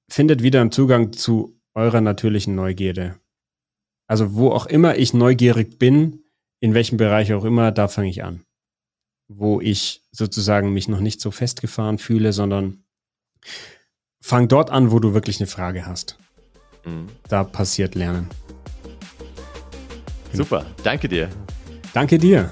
findet wieder einen Zugang zu eurer natürlichen Neugierde. Also wo auch immer ich neugierig bin, in welchem Bereich auch immer, da fange ich an. Wo ich sozusagen mich noch nicht so festgefahren fühle, sondern fang dort an, wo du wirklich eine Frage hast. Mhm. Da passiert Lernen. Super, danke dir. Danke dir.